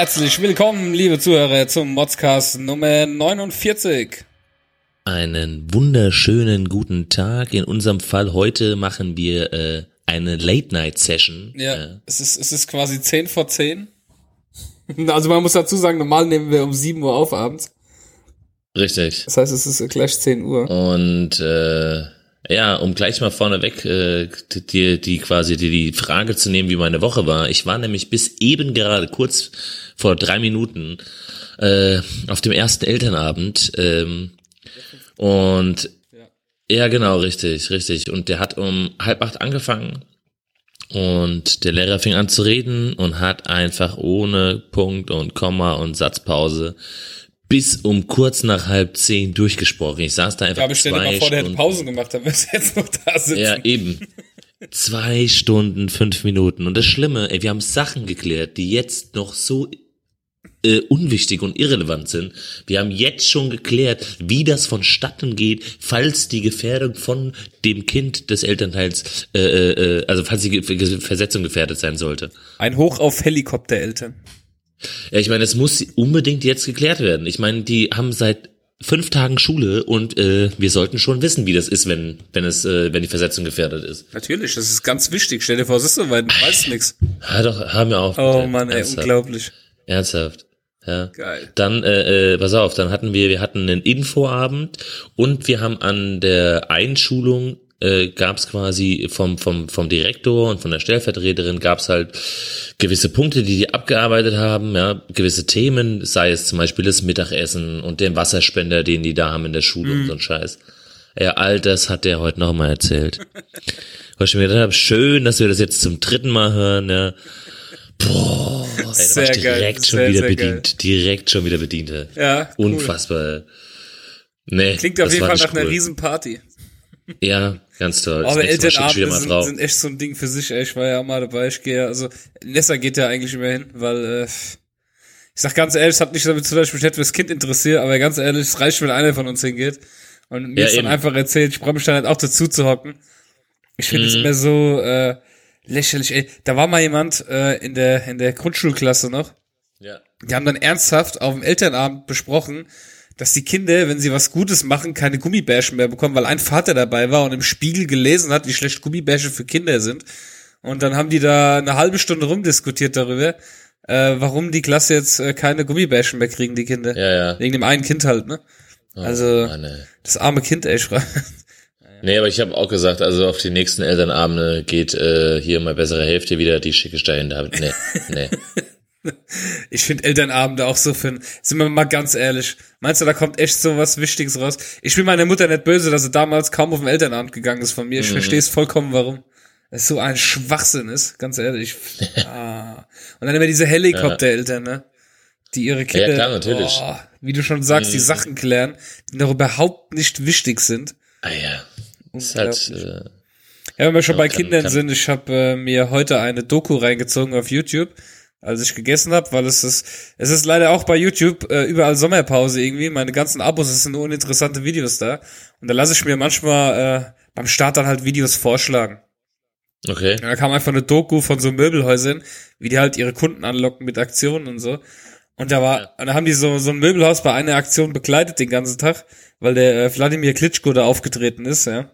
Herzlich willkommen, liebe Zuhörer, zum Modscast Nummer 49. Einen wunderschönen guten Tag. In unserem Fall heute machen wir äh, eine Late-Night-Session. Ja, Äh, es, ist, es ist quasi 10 vor 10. Also man muss dazu sagen, normal nehmen wir um 7 Uhr auf abends. richtig. Das heißt, es ist gleich 10 Uhr. Und äh, ja, um gleich mal vorneweg äh, die, die quasi die, die Frage zu nehmen, wie meine Woche war. Ich war nämlich bis eben gerade kurz vor drei Minuten äh, auf dem ersten Elternabend ähm, und ja, genau, richtig, richtig. Und der hat um halb acht angefangen und der Lehrer fing an zu reden und hat einfach ohne Punkt und Komma und Satzpause bis um kurz nach halb zehn durchgesprochen. Ich saß da einfach Ja, stell dir mal vor, der hätte. Pausen gemacht, dann du jetzt noch da sitzen. Ja, eben. Zwei Stunden, fünf Minuten. Und das Schlimme, ey, wir haben Sachen geklärt, die jetzt noch so äh, unwichtig und irrelevant sind. Wir haben jetzt schon geklärt, wie das vonstatten geht, falls die Gefährdung von dem Kind des Elternteils, äh, äh, also falls die Versetzung gefährdet sein sollte. Ein Hoch auf Helikoptereltern. Ja, ich meine, es muss unbedingt jetzt geklärt werden. Ich meine, die haben seit fünf Tagen Schule und äh, wir sollten schon wissen, wie das ist, wenn wenn es äh, wenn die Versetzung gefährdet ist. Natürlich, das ist ganz wichtig. Stell dir vor, es ist soweit, du weißt nix. Ja, doch, haben wir auch. Oh. Mann, ey, Ernsthaft. unglaublich. Ernsthaft. Ja. Geil. Dann, äh, äh, pass auf, dann hatten wir, wir hatten einen Infoabend und wir haben an der Einschulung äh, gab es quasi vom, vom, vom Direktor und von der Stellvertreterin gab es halt gewisse Punkte, die die abgearbeitet haben, ja, gewisse Themen, sei es zum Beispiel das Mittagessen und den Wasserspender, den die da haben in der Schule und so ein Scheiß. Ja, all das hat der heute nochmal erzählt. Wo ich mir gedacht habe, schön, dass wir das jetzt zum dritten Mal hören, ja. Boah, ey, da war Sehr ich geil, direkt schon sehr, wieder sehr bedient. Direkt schon wieder bedient. Ja, cool. Unfassbar. Nee, Klingt auf jeden war Fall nach einer cool. Riesenparty. Ja, ganz toll. Aber Elternabende sind, sind echt so ein Ding für sich, ey. Ich war ja auch mal dabei, ich gehe ja, also, Nessa geht ja eigentlich immer hin, weil, äh, ich sag ganz ehrlich, es hat nicht damit zu tun, dass ich mich nicht fürs Kind interessiere, aber ganz ehrlich, es reicht, wenn einer von uns hingeht. Und mir Ja, ist dann einfach erzählt, ich brauche mich da nicht auch dazu zu hocken. Ich finde es Mhm. immer so, äh, lächerlich, ey. Da war mal jemand, äh, in der, in der Grundschulklasse noch, Ja. die haben dann ernsthaft auf dem Elternabend besprochen, dass die Kinder, wenn sie was Gutes machen, keine Gummibärchen mehr bekommen, weil ein Vater dabei war und im Spiegel gelesen hat, wie schlecht Gummibärchen für Kinder sind. Und dann haben die da eine halbe Stunde rumdiskutiert darüber, äh, warum die Klasse jetzt äh, keine Gummibärchen mehr kriegen, die Kinder. Ja, ja. Wegen dem einen Kind halt, ne? Oh, Also- Mann. Das arme Kind, ey, schrei. Nee, aber ich habe auch gesagt, also auf die nächsten Elternabende geht äh, hier mal bessere Hälfte wieder, die schicke ich dahin. Da- Nee, nee. Ich finde Elternabende auch so für, sind wir mal ganz ehrlich. Meinst du, da kommt echt so was Wichtiges raus? Ich bin meiner Mutter nicht böse, dass sie damals kaum auf den Elternabend gegangen ist von mir. Ich verstehe es vollkommen, warum. Es so ein Schwachsinn ist, ganz ehrlich. ah. Und dann immer diese Helikoptereltern, ne? Die ihre Kinder, klar, natürlich. Oh, wie du schon sagst, die Sachen klären, die noch überhaupt nicht wichtig sind. Ah ja. Ist halt, äh, Ja, wenn wir schon Ja, bei kann- Kindern kann- sind, ich habe äh, mir heute eine Doku reingezogen auf YouTube, als ich gegessen habe, weil es ist, es ist leider auch bei YouTube äh, überall Sommerpause irgendwie. Meine ganzen Abos, es sind nur uninteressante Videos da. Und da lasse ich mir manchmal äh, beim Start dann halt Videos vorschlagen. okay. Und da kam einfach eine Doku von so Möbelhäusern, wie die halt ihre Kunden anlocken mit Aktionen und so. Und da war, und da haben die so, so ein Möbelhaus bei einer Aktion begleitet den ganzen Tag, weil der äh, Wladimir Klitschko da aufgetreten ist, ja.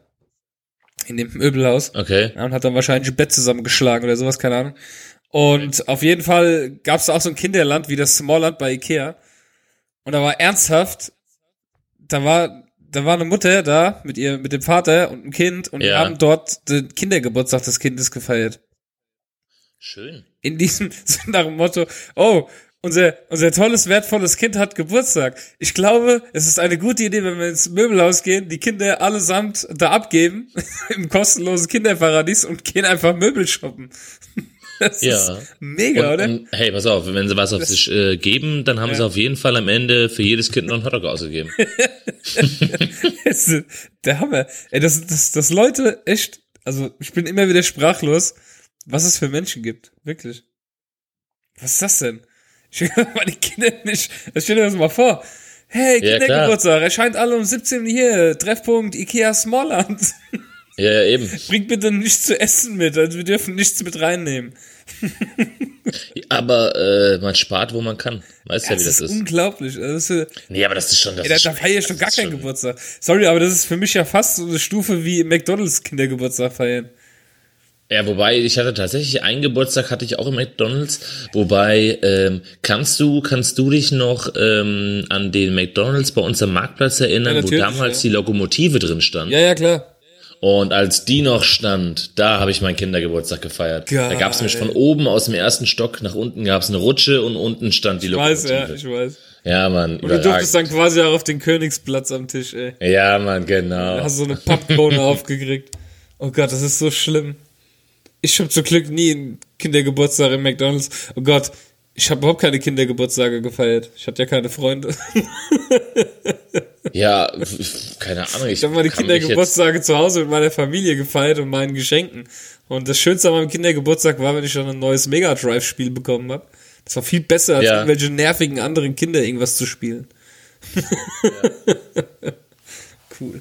In dem Möbelhaus. Okay. Ja, und hat dann wahrscheinlich ein Bett zusammengeschlagen oder sowas, keine Ahnung. Und auf jeden Fall gab es auch so ein Kinderland wie das Smallland bei Ikea. Und da war ernsthaft, da war, da war eine Mutter da mit ihr, mit dem Vater und einem Kind und die Ja. haben dort den Kindergeburtstag des Kindes gefeiert. Schön. In diesem, so nach dem Motto, oh, unser, unser tolles, wertvolles Kind hat Geburtstag. Ich glaube, es ist eine gute Idee, wenn wir ins Möbelhaus gehen, die Kinder allesamt da abgeben, im kostenlosen Kinderparadies und gehen einfach Möbel shoppen. Das Ja. ist mega, Und, oder? und, hey, pass auf, wenn sie was auf sich äh, geben, dann haben sie auf jeden Fall am Ende für jedes Kind noch einen Hotdog ausgegeben. Das ist der Hammer. Ey, das, das, das Leute echt, also ich bin immer wieder sprachlos, was es für Menschen gibt. Wirklich. Was ist das denn? Ich will meine Kinder nicht. Stell dir das mal vor. Hey, Ja, Kindergeburtstag, erscheint alle um 17 Uhr hier. Treffpunkt Ikea Smallland. Ja, ja, eben. Bringt bitte nichts zu essen mit, also wir dürfen nichts mit reinnehmen. Aber äh, man spart, wo man kann. Weißt ja, Das wie das ist unglaublich. Das ist, Nee, aber das ist schon das. ey, da, ist da schon- feiere ich doch das gar keinen schon- Geburtstag. Sorry, aber das ist für mich ja fast so eine Stufe wie McDonalds Kindergeburtstag feiern. Ja, wobei ich hatte tatsächlich einen Geburtstag hatte ich auch im McDonald's. Wobei ähm, kannst du kannst du dich noch ähm, an den McDonald's bei uns am Marktplatz erinnern, Ja, wo damals ja. die Lokomotive drin stand? Ja, ja, klar. Und als die noch stand, da habe ich meinen Kindergeburtstag gefeiert. Da Geil. gab es nämlich von oben aus dem ersten Stock nach unten gab es eine Rutsche und unten stand die Ich weiß, Lokomotive. ja, ich weiß. Ja, Mann, Und du durftest überragend. dann quasi auch auf den Königsplatz am Tisch, ey. Ja, Mann, genau. Hast so eine Pappkrone aufgekriegt. Oh Gott, das ist so schlimm. Ich habe zum Glück nie einen Kindergeburtstag im McDonalds. Oh Gott, ich habe überhaupt keine Kindergeburtstage gefeiert. Ich hatte ja keine Freunde. Ja, keine Ahnung. Ich Ich habe meine Kindergeburtstage zu Hause mit meiner Familie gefeiert und meinen Geschenken. Und das Schönste an meinem Kindergeburtstag war, wenn ich dann ein neues Mega Drive-Spiel bekommen habe. Das war viel besser, als Ja. irgendwelche nervigen anderen Kinder irgendwas zu spielen. cool.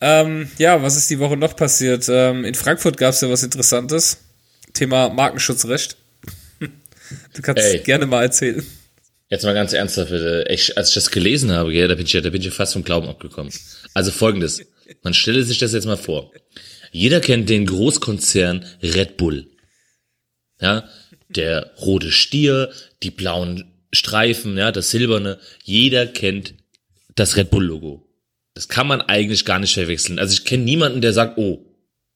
Ähm, ja, was ist die Woche noch passiert? Ähm, in Frankfurt gab es ja was Interessantes. Thema Markenschutzrecht. Du kannst Ey. gerne mal erzählen. Jetzt mal ganz ernsthaft. Ich, als ich das gelesen habe, gell, da bin ich, ja- da bin ich ja fast vom Glauben abgekommen. Also folgendes. Man stelle sich das jetzt mal vor. Jeder kennt den Großkonzern Red Bull. Ja, der rote Stier, die blauen Streifen, ja, das silberne. Jeder kennt das Red Bull Logo. Das kann man eigentlich gar nicht verwechseln. Also ich kenne niemanden, der sagt, oh,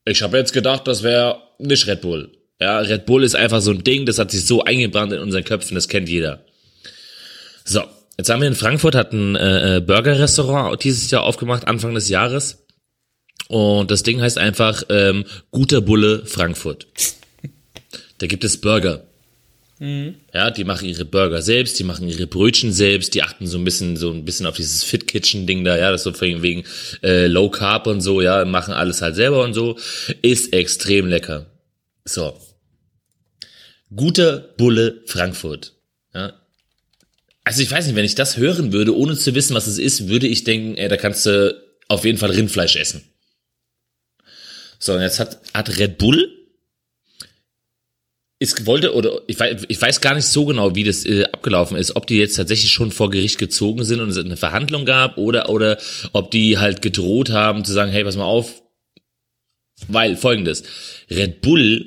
ich habe jetzt gedacht, das wäre nicht Red Bull. Ja, Red Bull ist einfach so ein Ding, das hat sich so eingebrannt in unseren Köpfen, das kennt jeder. So, jetzt haben wir in Frankfurt hat ein äh, äh, Burger-Restaurant dieses Jahr aufgemacht, Anfang des Jahres. Und das Ding heißt einfach ähm, Guter Bulle Frankfurt. Da gibt es Burger. Ja, die machen ihre Burger selbst, die machen ihre Brötchen selbst, die achten so ein bisschen so ein bisschen auf dieses Fit Kitchen Ding da, ja, das so wegen, wegen äh, Low Carb und so, ja, machen alles halt selber und so, ist extrem lecker. So. Guter Bulle Frankfurt. Ja, also ich weiß nicht, wenn ich das hören würde, ohne zu wissen, was es ist, würde ich denken, ey, da kannst du auf jeden Fall Rindfleisch essen. So, und jetzt hat, hat Red Bull ist wollte oder ich weiß, ich weiß gar nicht so genau, wie das äh, abgelaufen ist, ob die jetzt tatsächlich schon vor Gericht gezogen sind und es eine Verhandlung gab oder oder ob die halt gedroht haben zu sagen, hey, pass mal auf, weil folgendes, Red Bull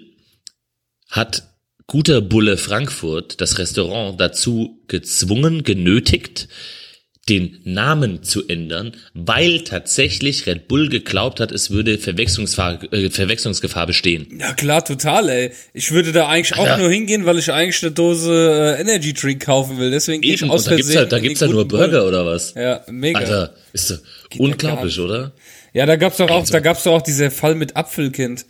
hat guter Bulle Frankfurt das Restaurant dazu gezwungen, genötigt, den Namen zu ändern, weil tatsächlich Red Bull geglaubt hat, es würde Verwechslungsgefahr, äh, Verwechslungsgefahr bestehen. Ja klar, total, ey. Ich würde da eigentlich auch Ja. nur hingehen, weil ich eigentlich eine Dose äh, Energy Drink kaufen will. Deswegen gehe ich aus da gibt's ja, da in gibt's ja nur guten Bullen. Burger oder was? Ja, mega. Alter, ist ja unglaublich, oder? Ja, da gab's doch auch, Also- da gab's doch auch dieser Fall mit Apfelkind.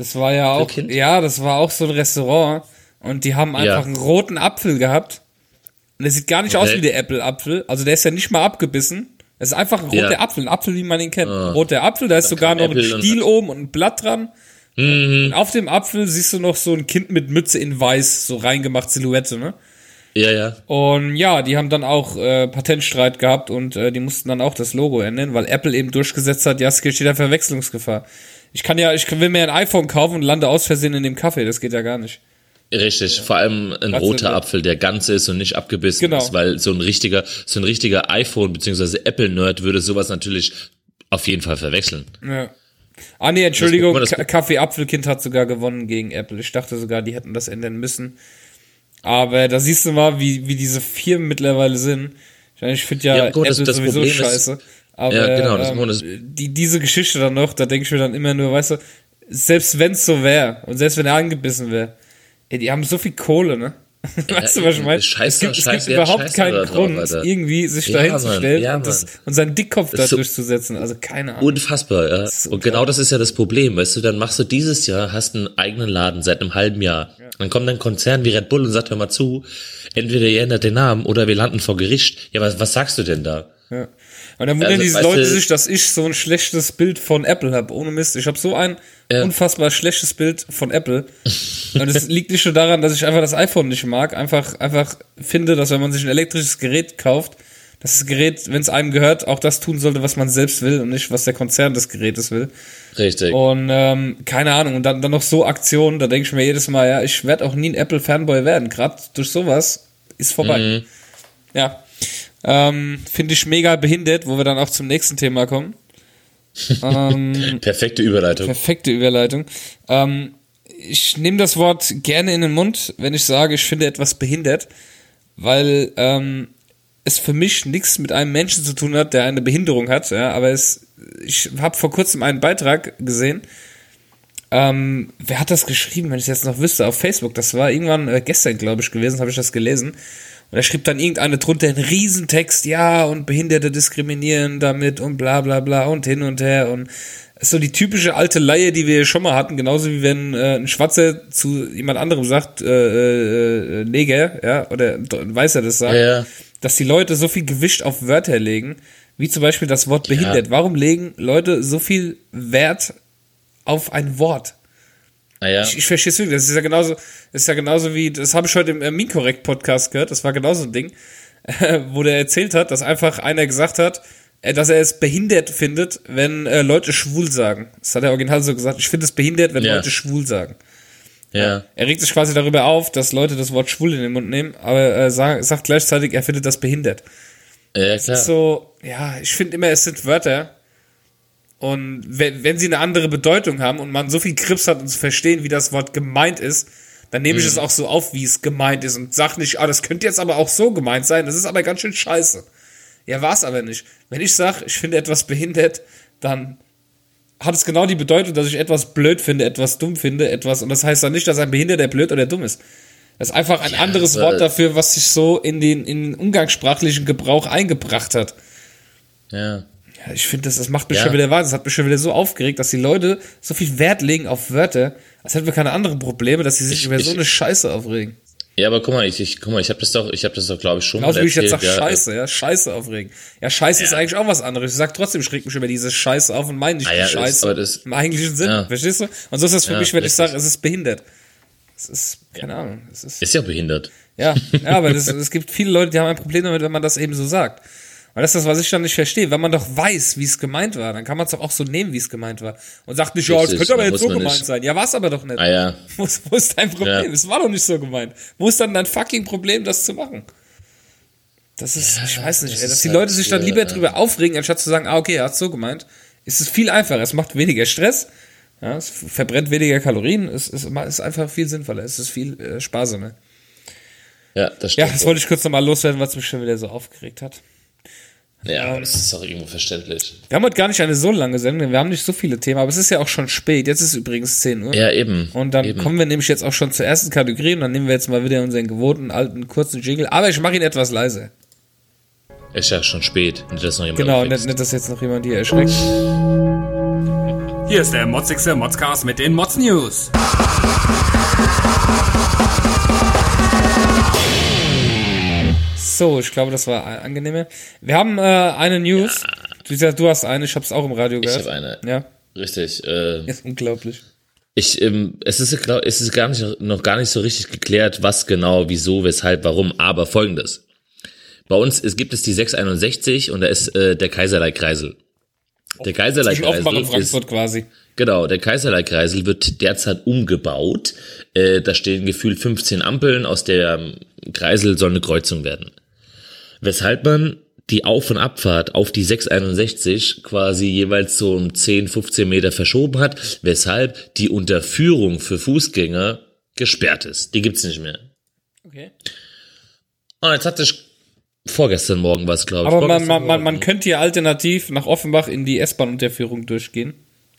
Das war ja auch, ja, das war auch so ein Restaurant und die haben Ja. einfach einen roten Apfel gehabt. Und der sieht gar nicht aus Okay. wie der Apple-Apfel. Also der ist ja nicht mal abgebissen. Das ist einfach ein roter Ja. Apfel, ein Apfel, wie man ihn kennt. Ein roter Apfel, da ist sogar noch ein Apple und- Stiel oben und ein Blatt dran. Mhm. Und auf dem Apfel siehst du noch so ein Kind mit Mütze in weiß, so reingemacht Silhouette, ne? Ja, ja. Und ja, die haben dann auch äh, Patentstreit gehabt und äh, die mussten dann auch das Logo ändern, weil Apple eben durchgesetzt hat, ja, es steht da Verwechslungsgefahr. Ich kann ja, ich will mir ein iPhone kaufen und lande aus Versehen in dem Kaffee, das geht ja gar nicht. Richtig, vor allem ein Ganz roter. Apfel, der ganz ist und nicht abgebissen Genau. ist, weil so ein richtiger, so ein richtiger iPhone bzw. Apple-Nerd würde sowas natürlich auf jeden Fall verwechseln. Ja. Ah nee, Entschuldigung, Das- das- Ka- Kaffee Apfelkind hat sogar gewonnen gegen Apple. Ich dachte sogar, die hätten das ändern müssen. Aber da siehst du mal, wie, wie diese Firmen mittlerweile sind. Ich, meine, ich finde ja, Ja, gut, das- Apple das sowieso Problem ist- scheiße. Aber Ja, genau, das- ähm, das- die, diese Geschichte dann noch, da denke ich mir dann immer nur, weißt du, selbst wenn es so wäre und selbst wenn er angebissen wäre, die haben so viel Kohle, ne? weißt du, was ich meine? scheiß Es gibt, es gibt ja, überhaupt scheiß keinen drauf, Grund, Alter. irgendwie sich Ja, dahin Mann, zu stellen ja, und, das, und seinen Dickkopf da ist so- durchzusetzen. Also keine Ahnung. Unfassbar, ja. ist Und genau das ist ja das Problem, weißt du, dann machst du dieses Jahr, hast einen eigenen Laden seit einem halben Jahr. Dann kommt ein Konzern wie Red Bull und sagt, hör mal zu, entweder ihr ändert den Namen oder wir landen vor Gericht. Ja, was, was sagst du denn da? Ja. Und dann wundern Also, diese Leute sich, dass ich so ein schlechtes Bild von Apple habe. Ohne Mist. Ich habe so ein Ja. unfassbar schlechtes Bild von Apple. Und es liegt nicht nur daran, dass ich einfach das iPhone nicht mag. Einfach, einfach finde, dass wenn man sich ein elektrisches Gerät kauft, dass das Gerät, wenn es einem gehört, auch das tun sollte, was man selbst will und nicht, was der Konzern des Gerätes will. Richtig. Und ähm, keine Ahnung, und dann, dann noch so Aktionen, da denke ich mir jedes Mal, ja, ich werde auch nie ein Apple-Fanboy werden. Gerade durch sowas ist vorbei. Mhm. Ja. Ähm, Finde ich mega behindert, wo wir dann auch zum nächsten Thema kommen. ähm, Perfekte Überleitung. perfekte Überleitung. Ähm, ich nehme das Wort gerne in den Mund, wenn ich sage, ich finde etwas behindert, weil ähm, es für mich nichts mit einem Menschen zu tun hat, der eine Behinderung hat. Ja, aber es, ich habe vor kurzem einen Beitrag gesehen. Ähm, wer hat das geschrieben, wenn ich es jetzt noch wüsste, auf Facebook? Das war irgendwann äh, gestern, glaube ich, gewesen, habe ich das gelesen. Und da schrieb dann irgendeine drunter einen Riesentext, ja, und Behinderte diskriminieren damit und bla bla bla und hin und her und ist so die typische alte Laie, die wir schon mal hatten, genauso wie wenn äh, ein Schwarzer zu jemand anderem sagt, äh, äh, Neger, ja, oder ein Weißer das sagt, Ja, ja. dass die Leute so viel Gewicht auf Wörter legen, wie zum Beispiel das Wort behindert. Warum legen Leute so viel Wert auf ein Wort? Naja, Ich, ich verstehe es wirklich. Das ist ja genauso, das ist ja genauso wie, das habe ich heute im äh, Minkorrekt Podcast gehört, das war genauso ein Ding, äh, wo der erzählt hat, dass einfach einer gesagt hat, äh, dass er es behindert findet, wenn äh, Leute schwul sagen. Das hat er original so gesagt. Ich finde es behindert, wenn Ja. Leute schwul sagen. ja. Er regt sich quasi darüber auf, dass Leute das Wort schwul in den Mund nehmen, aber äh, sagt, sagt gleichzeitig, er findet das behindert. Ja, klar. So, ja, ich finde immer, es sind Wörter. Und wenn, wenn sie eine andere Bedeutung haben und man so viel Grips hat, um zu verstehen, wie das Wort gemeint ist, dann nehme ich es auch so auf, wie es gemeint ist und sag nicht, ah, das könnte jetzt aber auch so gemeint sein, das ist aber ganz schön scheiße. Ja, war es aber nicht. Wenn ich sage, ich finde etwas behindert, dann hat es genau die Bedeutung, dass ich etwas blöd finde, etwas dumm finde, etwas, und das heißt dann nicht, dass ein Behinderter blöd oder dumm ist. Das ist einfach ein Ja, anderes Wort dafür, was sich so in den, in den umgangssprachlichen Gebrauch eingebracht hat. Ja. Ja, ich finde, das, das macht mich Ja. schon wieder wahnsinnig. Das hat mich schon wieder so aufgeregt, dass die Leute so viel Wert legen auf Wörter, als hätten wir keine anderen Probleme, dass sie sich Ich- über so ich- eine Scheiße aufregen. Ja, aber guck mal, ich, ich guck mal, ich habe das doch, ich habe das doch, glaube ich, schon Genauso wie ich jetzt sag ja, Scheiße, ja, Scheiße aufregen. Ja, Scheiße ist Ja. eigentlich auch was anderes. Ich sag trotzdem, ich reg mich über diese Scheiße auf und meine nicht Ah ja, Scheiße. das- Im eigentlichen Sinn, Ja. verstehst du? Und so ist das für mich, wenn ich richtig. sage, es ist behindert. Es ist, keine Ahnung, es ist, Ist ja behindert. ja, ja, aber das, es gibt viele Leute, die haben ein Problem damit, wenn man das eben so sagt. Weil das ist das, was ich dann nicht verstehe. Wenn man doch weiß, wie es gemeint war, dann kann man es doch auch so nehmen, wie es gemeint war. Und sagt nicht, ja, es könnte aber jetzt so gemeint nicht- sein. Ja, war es aber doch nicht. Ah ja. Wo ist, wo ist dein Problem? Ja. Es war doch nicht so gemeint. Wo ist dann dein fucking Problem, das zu machen? Das ist, ich weiß nicht, das ey, dass ist die halt, Leute sich dann lieber drüber aufregen, anstatt zu sagen, ah, okay, er hat so gemeint. ist Es viel einfacher, es macht weniger Stress, ja, es verbrennt weniger Kalorien, es, es ist einfach viel sinnvoller, es ist viel äh, sparsamer. Ja, das Ja, stimmt. das wollte ich kurz nochmal loswerden, was mich schon wieder so aufgeregt hat. Ja, aber das ist auch irgendwo verständlich. Wir haben heute gar nicht eine so lange Sendung, wir haben nicht so viele Themen, aber es ist ja auch schon spät. Jetzt ist es übrigens 10 Uhr. Ja, eben. Und dann eben. kommen wir nämlich jetzt auch schon zur ersten Kategorie und dann nehmen wir jetzt mal wieder unseren gewohnten alten kurzen Jingle. Aber ich mache ihn etwas leise. Ist ja schon spät. Nicht, dass noch jemand Genau, nicht, nicht, dass jetzt noch jemand hier erschreckt. Hier ist der motzigste Modscast mit den Mods News. So, ich glaube, das war angenehmer. Wir haben äh, eine News. Du, sagst, du hast eine, ich habe es auch im Radio gehört. hab eine. Ja, Richtig. Äh, ist unglaublich. ich, ähm, es ist, glaub, es ist gar nicht, noch gar nicht so richtig geklärt, was genau, wieso, weshalb, warum. Aber folgendes. Bei uns es gibt es die 661 und da ist äh, der Kaiserlei-Kreisel. Der Kaiserlei-Kreisel ist, Frankfurt quasi. Genau, der Kaiserlei-Kreisel wird derzeit umgebaut. Äh, da stehen gefühlt 15 Ampeln, aus der ähm, Kreisel soll eine Kreuzung werden. Weshalb man die Auf- und Abfahrt auf die 661 quasi jeweils so um 10, 15 Meter verschoben hat, weshalb die Unterführung für Fußgänger gesperrt ist. Die gibt's nicht mehr. Okay. Und jetzt hatte ich vorgestern Morgen was, glaube ich. Aber man, man, man, man könnte hier alternativ nach Offenbach in die S-Bahn-Unterführung durchgehen.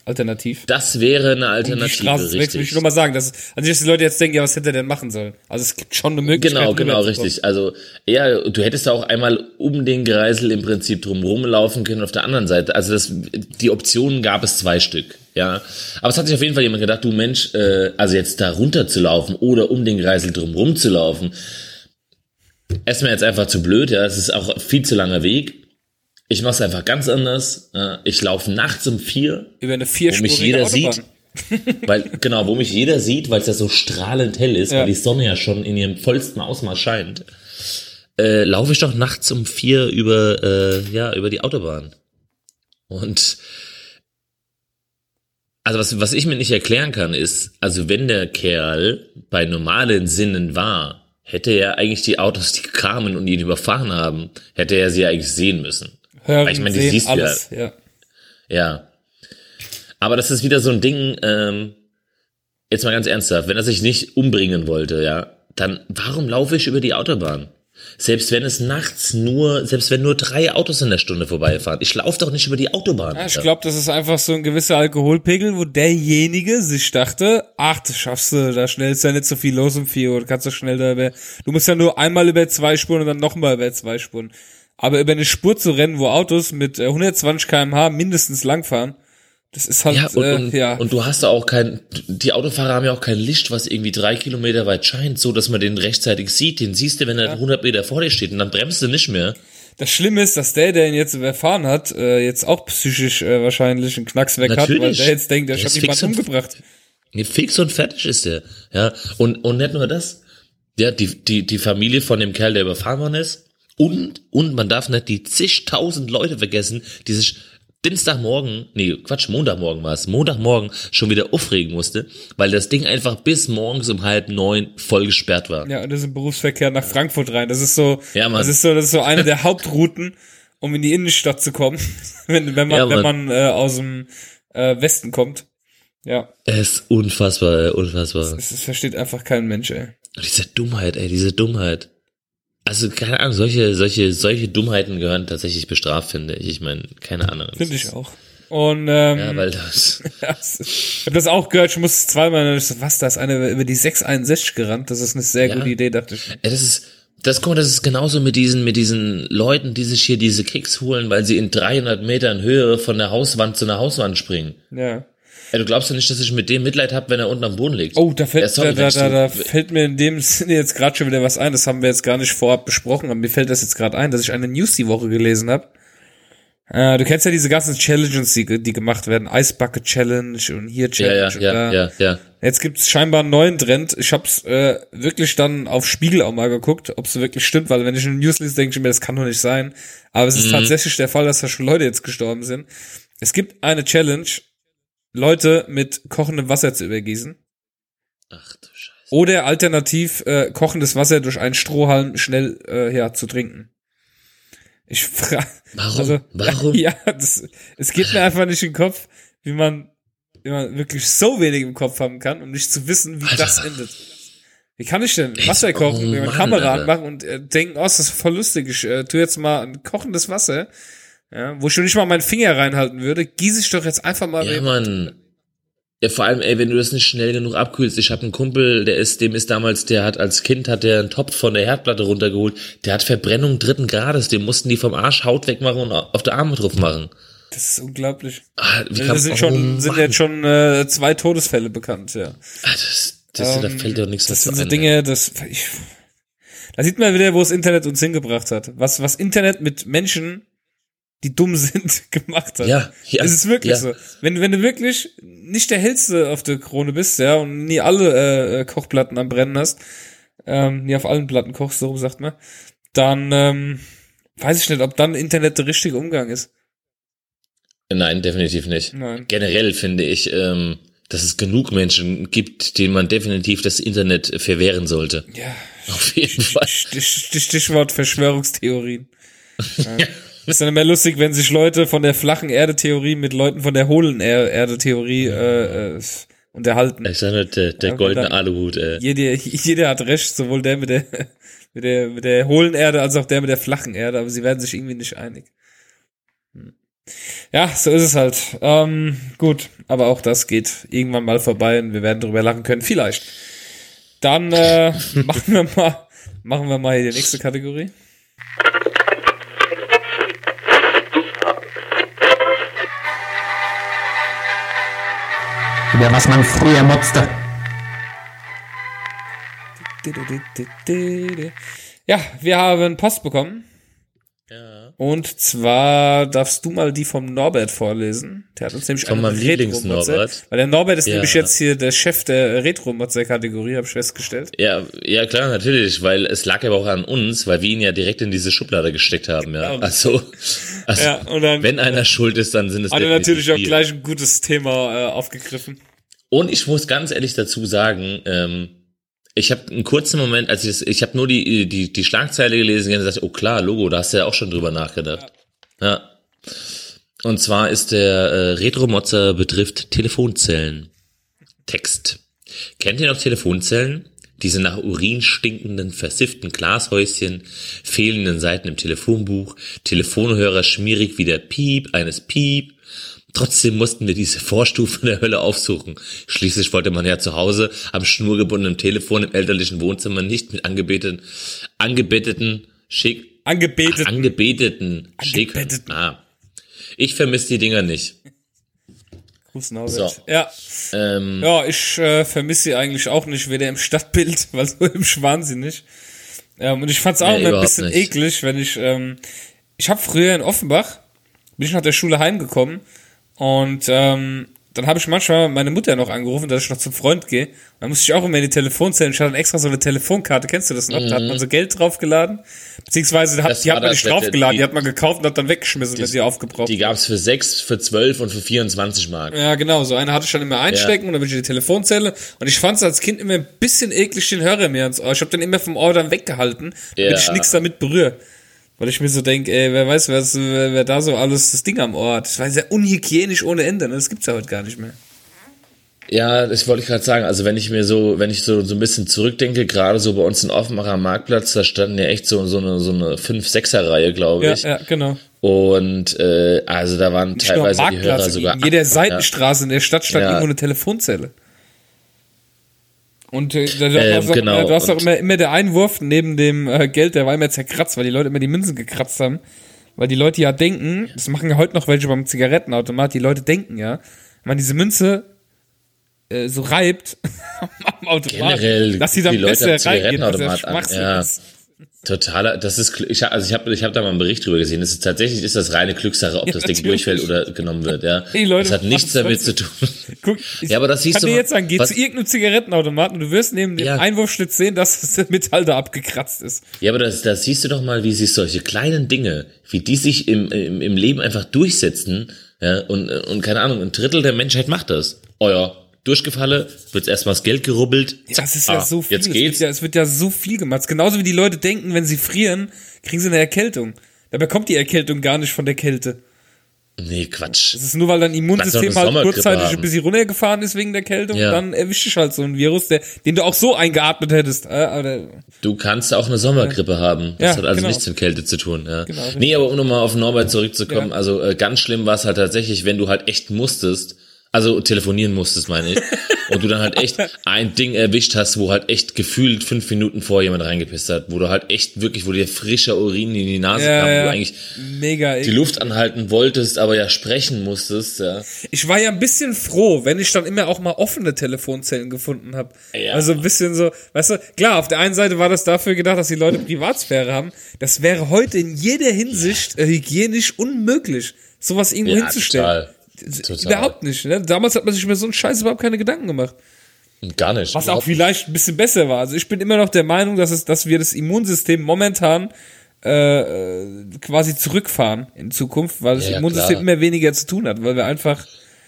Alternativ. das wäre eine Um die Alternative, Straße zu wechseln. Ich richtig. will nur mal sagen, dass, also dass die Leute jetzt denken, ja, was hätte er denn machen sollen? Also es gibt schon eine Möglichkeit. Genau, genau, richtig. Also, ja, du hättest auch einmal um den Kreisel im Prinzip drum rumlaufen können auf der anderen Seite. Also das, die Optionen gab es zwei Stück, ja. Aber es hat sich auf jeden Fall jemand gedacht, du Mensch, äh, also jetzt da runter zu laufen oder um den Kreisel drum rumzulaufen, ist mir jetzt einfach zu blöd, ja. Es ist auch viel zu langer Weg. Ich mach's einfach ganz anders. Ja. Ich laufe nachts um vier Über eine wo vierspurige mich jeder Autobahn. sieht, weil genau, wo mich jeder sieht, weil es ja so strahlend hell ist, Ja. weil die Sonne ja schon in ihrem vollsten Ausmaß scheint. äh, laufe ich doch nachts um vier über, äh, ja, über die Autobahn. Und also was, was ich mir nicht erklären kann, ist, also wenn der Kerl bei normalen Sinnen war, hätte er eigentlich die Autos, die kamen und ihn überfahren haben, hätte er sie eigentlich sehen müssen. Hören, ich meine, die sehen, siehst du ja. alles, ja. Ja. Aber das ist wieder so ein Ding, ähm, jetzt mal ganz ernsthaft, wenn er sich nicht umbringen wollte, ja, dann warum laufe ich über die Autobahn? Selbst wenn es nachts nur, selbst wenn nur drei Autos in der Stunde vorbeifahren. Ich laufe doch nicht über die Autobahn. Ja, ich glaube, das ist einfach so ein gewisser Alkoholpegel, wo derjenige sich dachte, ach, das schaffst du, da schnell ist ja nicht so viel los um vier Uhr, du kannst doch schnell da über, du musst ja nur einmal über zwei Spuren und dann nochmal über zwei Spuren. Aber über eine Spur zu rennen, wo Autos mit äh, 120 kmh mindestens langfahren, das ist halt, ja, und, äh, und, ja. und du hast da auch kein, die Autofahrer haben ja auch kein Licht, was irgendwie drei Kilometer weit scheint, so dass man den rechtzeitig sieht. Den siehst du, wenn er 100 Meter vor dir steht und dann bremst du nicht mehr. Das Schlimme ist, dass der, der ihn jetzt überfahren hat, äh, jetzt auch psychisch äh, wahrscheinlich einen Knacks weg hat, weil Natürlich. der jetzt denkt, der Der hat jemanden umgebracht. Nee, Fix und fertig ist der. Ja, und, und nicht nur das. Ja, die, die, die Familie von dem Kerl, der überfahren worden ist. Und, und man darf nicht die zigtausend Leute vergessen, die sich Dienstagmorgen, nee, Quatsch, Montagmorgen war es, Montagmorgen schon wieder aufregen musste, weil das Ding einfach bis morgens um halb neun voll gesperrt war. Ja, und das ist im Berufsverkehr nach Frankfurt rein. Das ist so, Ja, Mann. das ist so, das ist so eine der Hauptrouten, um in die Innenstadt zu kommen, wenn, wenn man, Ja, wenn man äh, aus dem äh, Westen kommt. Ja, Es ist unfassbar, ey, unfassbar. das, das versteht einfach kein Mensch, ey. Und diese Dummheit, ey, diese Dummheit. Also, keine Ahnung, solche, solche, solche Dummheiten gehören tatsächlich bestraft, finde ich. Ich meine, keine Ahnung. Finde ich auch. Und ähm, Ja, weil das, ich habe das auch gehört, ich muss zweimal, was, da ist eine über die 661 gerannt, das ist eine sehr Ja. gute Idee, dachte ich. Das ist, das guck mal, das ist genauso mit diesen, mit diesen Leuten, die sich hier diese Kicks holen, weil sie in 300 Metern Höhe von der Hauswand zu einer Hauswand springen. Ja. Ja, du glaubst ja nicht, dass ich mit dem Mitleid habe, wenn er unten am Boden liegt. Oh, da fällt, Ja, da, da, da, da fällt mir in dem Sinne jetzt gerade schon wieder was ein, das haben wir jetzt gar nicht vorab besprochen, aber mir fällt das jetzt gerade ein, dass ich eine News die Woche gelesen habe. Äh, du kennst ja diese ganzen Challenges, die, die gemacht werden, Ice Bucket Challenge und hier ja, Challenge ja, und ja, da. ja, ja. Jetzt gibt's scheinbar einen neuen Trend. Ich hab's äh, wirklich dann auf Spiegel auch mal geguckt, ob es wirklich stimmt, weil wenn ich in News lese, denke ich mir, das kann doch nicht sein. Aber es ist Mhm. tatsächlich der Fall, dass da schon Leute jetzt gestorben sind. Es gibt eine Challenge, Leute mit kochendem Wasser zu übergießen. Ach du Scheiße. Oder alternativ äh, kochendes Wasser durch einen Strohhalm schnell äh, ja, zu trinken. Ich frage, Warum? also Warum? ja, das, es geht mir einfach nicht in den Kopf, wie man, wie man wirklich so wenig im Kopf haben kann, um nicht zu wissen, wie Alter. das endet. Wie kann ich denn Wasser kochen, oh eine Mann, Kamera anmachen und äh, denken, oh, ist das voll lustig, ich äh, tu jetzt mal ein kochendes Wasser, ja, wo ich schon nicht mal meinen Finger reinhalten würde, gieße ich doch jetzt einfach mal Ja. Mann. Ja, vor allem, ey, wenn du das nicht schnell genug abkühlst. Ich habe einen Kumpel, der ist, dem ist damals, der hat als Kind hat der einen Topf von der Herdplatte runtergeholt. Der hat Verbrennung dritten Grades. Dem mussten die vom Arsch Haut wegmachen und auf der Arme drauf machen. Das ist unglaublich. Ah, wie Das sind oh, schon, sind Mann. jetzt schon äh, zwei Todesfälle bekannt, ja. Ah, das, das, da Ähm, fällt doch nichts Das sind so ein, Dinge, das, ich, da sieht man wieder, wo das Internet uns hingebracht hat. Was, was Internet mit Menschen, die dumm sind, gemacht hat. Ja, ja, Es ist wirklich ja. so. Wenn, wenn du wirklich nicht der hellste auf der Krone bist, ja, und nie alle äh, Kochplatten am Brennen hast, ähm, nie auf allen Platten kochst, so sagt man, dann ähm, weiß ich nicht, ob dann Internet der richtige Umgang ist. Nein, definitiv nicht. Nein. Generell finde ich, ähm, dass es genug Menschen gibt, denen man definitiv das Internet verwehren sollte. Ja. Auf jeden Fall. Stich, Stich, Stichwort Verschwörungstheorien. Ja. Ist dann immer lustig, wenn sich Leute von der flachen Erde-Theorie mit Leuten von der hohlen Er- Erde-Theorie äh, äh, unterhalten. Ich sage nur, der, der Ja, goldene dann- Aluhut, äh. Jeder, jeder hat recht, sowohl der mit der, mit der mit der hohlen Erde als auch der mit der flachen Erde, aber sie werden sich irgendwie nicht einig. Hm. Ja, so ist es halt. Ähm, gut, aber auch das geht irgendwann mal vorbei und wir werden drüber lachen können, vielleicht. Dann äh, machen wir mal, machen wir mal hier die nächste Kategorie. Über was man früher motzte. Ja, wir haben Post bekommen. Ja. Und zwar darfst du mal die vom Norbert vorlesen. Der hat uns nämlich Von eine meinem Lieblings-Norbert? Weil der Norbert ist Ja. nämlich jetzt hier der Chef der Retro-Motze-Kategorie, habe ich festgestellt. Ja, ja klar, natürlich, weil es lag aber auch an uns, weil wir ihn ja direkt in diese Schublade gesteckt haben, ja. Genau. Also, also Ja, dann- wenn einer schuld ist, dann sind es Hat er natürlich auch gleich ein gutes Thema äh, aufgegriffen. Und ich muss ganz ehrlich dazu sagen, ähm, ich habe einen kurzen Moment, als ich das, ich habe nur die, die, die Schlagzeile gelesen und gesagt, oh klar, Logo, da hast du ja auch schon drüber nachgedacht. Ja. Und zwar ist der äh, Retro-Motzer betrifft Telefonzellen. Text. Kennt ihr noch Telefonzellen? Diese nach Urin stinkenden, versifften Glashäuschen, fehlenden Seiten im Telefonbuch, Telefonhörer schmierig wie der Piep eines Piep. Trotzdem mussten wir diese Vorstufe der Hölle aufsuchen. Schließlich wollte man ja zu Hause am schnurgebundenen Telefon im elterlichen Wohnzimmer nicht mit angebeteten, angebetteten, schick, Angebetet. angebeteten, schick. Angebeteten. Ah. Ich vermisse die Dinger nicht. Gruß Norbert. So. Ja. Ähm, Ja, ich äh, vermisse sie eigentlich auch nicht, weder im Stadtbild, weil so im Schwansee nicht. Ähm, und ich fand's auch Nee, immer ein bisschen nicht. eklig, wenn ich, ähm, ich habe früher in Offenbach, bin ich nach der Schule heimgekommen und ähm, dann habe ich manchmal meine Mutter noch angerufen, dass ich noch zum Freund gehe. Dann musste ich auch immer in die Telefonzelle. Ich hatte dann extra so eine Telefonkarte, kennst du das noch? Da hat man so Geld draufgeladen. Beziehungsweise hat, Mhm. Die hat man nicht die- draufgeladen, die, die- hat man gekauft und hat dann weggeschmissen, wenn sie aufgebraucht die gab's für 6, für 12 und für 24 Mark. ja, genau, so eine hatte ich dann immer einstecken und dann bin ich in die Telefonzelle und ich fand es als Kind immer ein bisschen eklig, den Hörer mir ans Ohr. Ich habe den immer vom Ohr dann weggehalten, damit Ja. ich nichts damit berühre. Weil ich mir so denke, ey, wer weiß, wer, wer, wer da so alles das Ding am Ohr hat. Das war sehr unhygienisch ohne Ende, ne? das gibt's ja heute gar nicht mehr. Ja, das wollte ich gerade sagen. Also wenn ich mir so, wenn ich so, so ein bisschen zurückdenke, gerade so bei uns in Offenbacher Marktplatz, da standen ja echt so, so eine, so eine 5-6er-Reihe, glaube Ja, ich. ja, genau. Und äh, also da waren Nicht teilweise die Hörer sogar. in jeder Seitenstraße in der Stadt stand Ja. irgendwo eine Telefonzelle. Und äh, da, war's auch, genau, immer- du hast auch immer, immer der Einwurf neben dem äh, Geld, der war immer zerkratzt, weil die Leute immer die Münzen gekratzt haben. Weil die Leute ja denken, das machen ja heute noch welche beim Zigarettenautomat, die Leute denken ja, wenn man diese Münze äh, so reibt am Automat, Generell dass sie dann die Leute besser ja Zigarettenautomat an, Schwachsinn ja. ist. Totaler, das ist, kl- ich, hab- also ich habe ich hab da mal einen Bericht drüber gesehen. Das ist tatsächlich ist das reine Glückssache, ob Ja, das Ding natürlich. durchfällt oder genommen wird. Ja, Die Leute das hat nichts damit zu tun. Guck, ich Ja, aber das siehst kann du dir mal, jetzt sagen, geh was- zu irgendeinem Zigarettenautomaten und du wirst neben dem Ja. Einwurfschlitz sehen, dass das Metall da abgekratzt ist. Ja, aber das, das siehst du doch mal, wie sich solche kleinen Dinge, wie die sich im, im, im Leben einfach durchsetzen. Ja, und, und keine Ahnung, ein Drittel der Menschheit macht das. Ja, durchgefallen, wird erstmal das Geld gerubbelt. Zack, Das ist ja ah, so viel. Jetzt es, geht's. wird ja, es wird ja so viel gemacht. Genauso wie die Leute denken, wenn sie frieren, kriegen sie eine Erkältung. Dabei kommt die Erkältung gar nicht von der Kälte. Nee, Quatsch. Das ist nur, weil dein Immunsystem halt kurzzeitig ein bisschen runtergefahren ist wegen der Kälte Ja. und dann erwischt dich halt so ein Virus, der, den du auch so eingeatmet hättest. Äh, Du kannst auch eine Sommergrippe haben. Das Ja, hat also genau. nichts mit Kälte zu tun. Ja. Genau, nee, aber um nochmal auf Norbert zurückzukommen, Ja. also äh, ganz schlimm war es halt tatsächlich, wenn du halt echt musstest, also telefonieren musstest, meine ich, und du dann halt echt ein Ding erwischt hast, wo halt echt gefühlt fünf Minuten vor jemand reingepisst hat, wo du halt echt wirklich, wo dir frischer Urin in die Nase ja, kam, wo ja, du eigentlich mega. die Luft anhalten wolltest, aber ja sprechen musstest, ja. Ich war ja ein bisschen froh, wenn ich dann immer auch mal offene Telefonzellen gefunden habe. Ja. Also ein bisschen so, weißt du, klar, auf der einen Seite war das dafür gedacht, dass die Leute Privatsphäre haben. Das wäre heute in jeder Hinsicht äh, hygienisch unmöglich, sowas irgendwo hinzustellen. total. Total. Überhaupt nicht. Ne? Damals hat man sich über so einen Scheiß überhaupt keine Gedanken gemacht. Gar nicht. Was auch vielleicht ein bisschen besser war. Also ich bin immer noch der Meinung, dass es, dass wir das Immunsystem momentan äh, quasi zurückfahren in Zukunft, weil das Ja, Immunsystem klar. immer weniger zu tun hat, weil wir einfach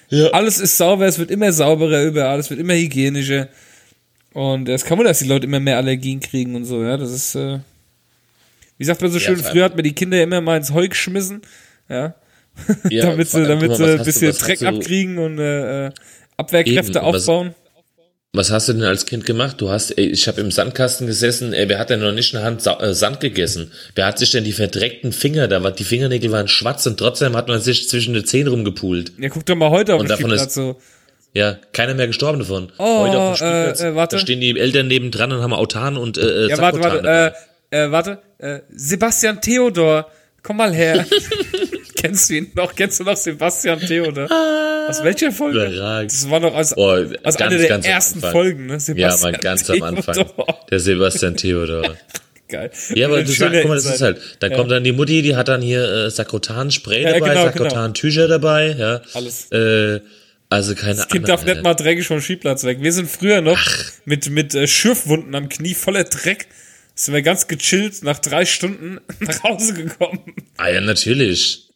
Ja. alles ist sauber, es wird immer sauberer überall, es wird immer hygienischer. Und es kann wohl, dass die Leute immer mehr Allergien kriegen und so, ja. Das ist, äh, wie sagt man so schön, früher hat man die Kinder immer mal ins Heu geschmissen, ja. Ja, damit sie, damit sie ein bisschen du- Dreck abkriegen und äh, äh, Abwehrkräfte Eben, was- aufbauen. Was hast du denn als Kind gemacht? Du hast, ey, ich habe im Sandkasten gesessen, ey, wer hat denn noch nicht eine Hand Sa äh, Sand gegessen? Wer hat sich denn die verdreckten Finger, da war, die Fingernägel waren schwarz und trotzdem hat man sich zwischen den Zähnen rumgepult. Ja, guck doch mal heute auf Und den Spielplatz ist- so. Ja, keiner mehr gestorben davon. Oh, Heute auf dem Spielplatz, äh, äh, warte. da stehen die Eltern nebendran und haben Autan und äh, Ja, warte, warte, äh, äh, warte, äh, Sebastian Theodor, komm mal her. Kennst du ihn noch? Kennst du noch Sebastian Theodor? Aus welcher Folge? Überragend. Das war noch aus, Oh, aus ganz, einer der ersten Anfang. Folgen, ne? Ja, Sebastian mal ganz am Anfang. Theodor. Der Sebastian Theodor. geil. Ja, aber du sagst, guck mal, das ist halt, da kommt dann die Mutti, die hat dann hier äh, Sakrotan-Spray Ja, dabei, genau, Sakrotan-Tücher dabei, ja. Alles. Äh, also keine Das Kind Ahnung. darf nicht mal dreckig vom Spielplatz weg. Wir sind früher noch mit, mit äh, Schürfwunden am Knie voller Dreck. Sind wir ganz gechillt nach drei Stunden nach Hause gekommen. Ah ja, natürlich.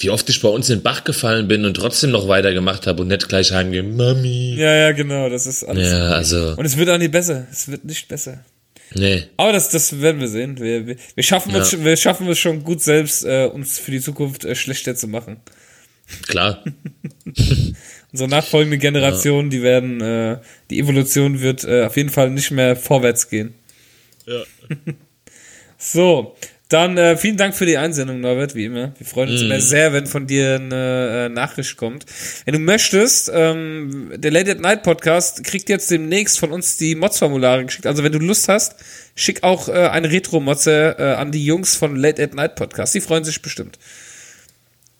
Wie oft ich bei uns in den Bach gefallen bin und trotzdem noch weitergemacht habe und nicht gleich heimgehen, Mami. Ja, ja, genau, das ist alles. Ja, also, Und es wird auch nicht besser. Es wird nicht besser. nee. Aber das, das werden wir sehen. Wir, wir, wir schaffen uns, Ja. wir schaffen es schon gut selbst, äh, uns für die Zukunft äh, schlechter zu machen. Klar. Unsere nachfolgende Generation, die werden, äh, die Evolution wird äh, auf jeden Fall nicht mehr vorwärts gehen. Ja. So, dann äh, vielen Dank für die Einsendung, Norbert, wie immer. Wir freuen uns immer sehr, wenn von dir eine äh, Nachricht kommt. Wenn du möchtest, ähm, der Late at Night Podcast kriegt jetzt demnächst von uns die Mods-Formulare geschickt. Also wenn du Lust hast, schick auch äh, eine Retro-Motze äh, an die Jungs von Late at Night Podcast. Die freuen sich bestimmt.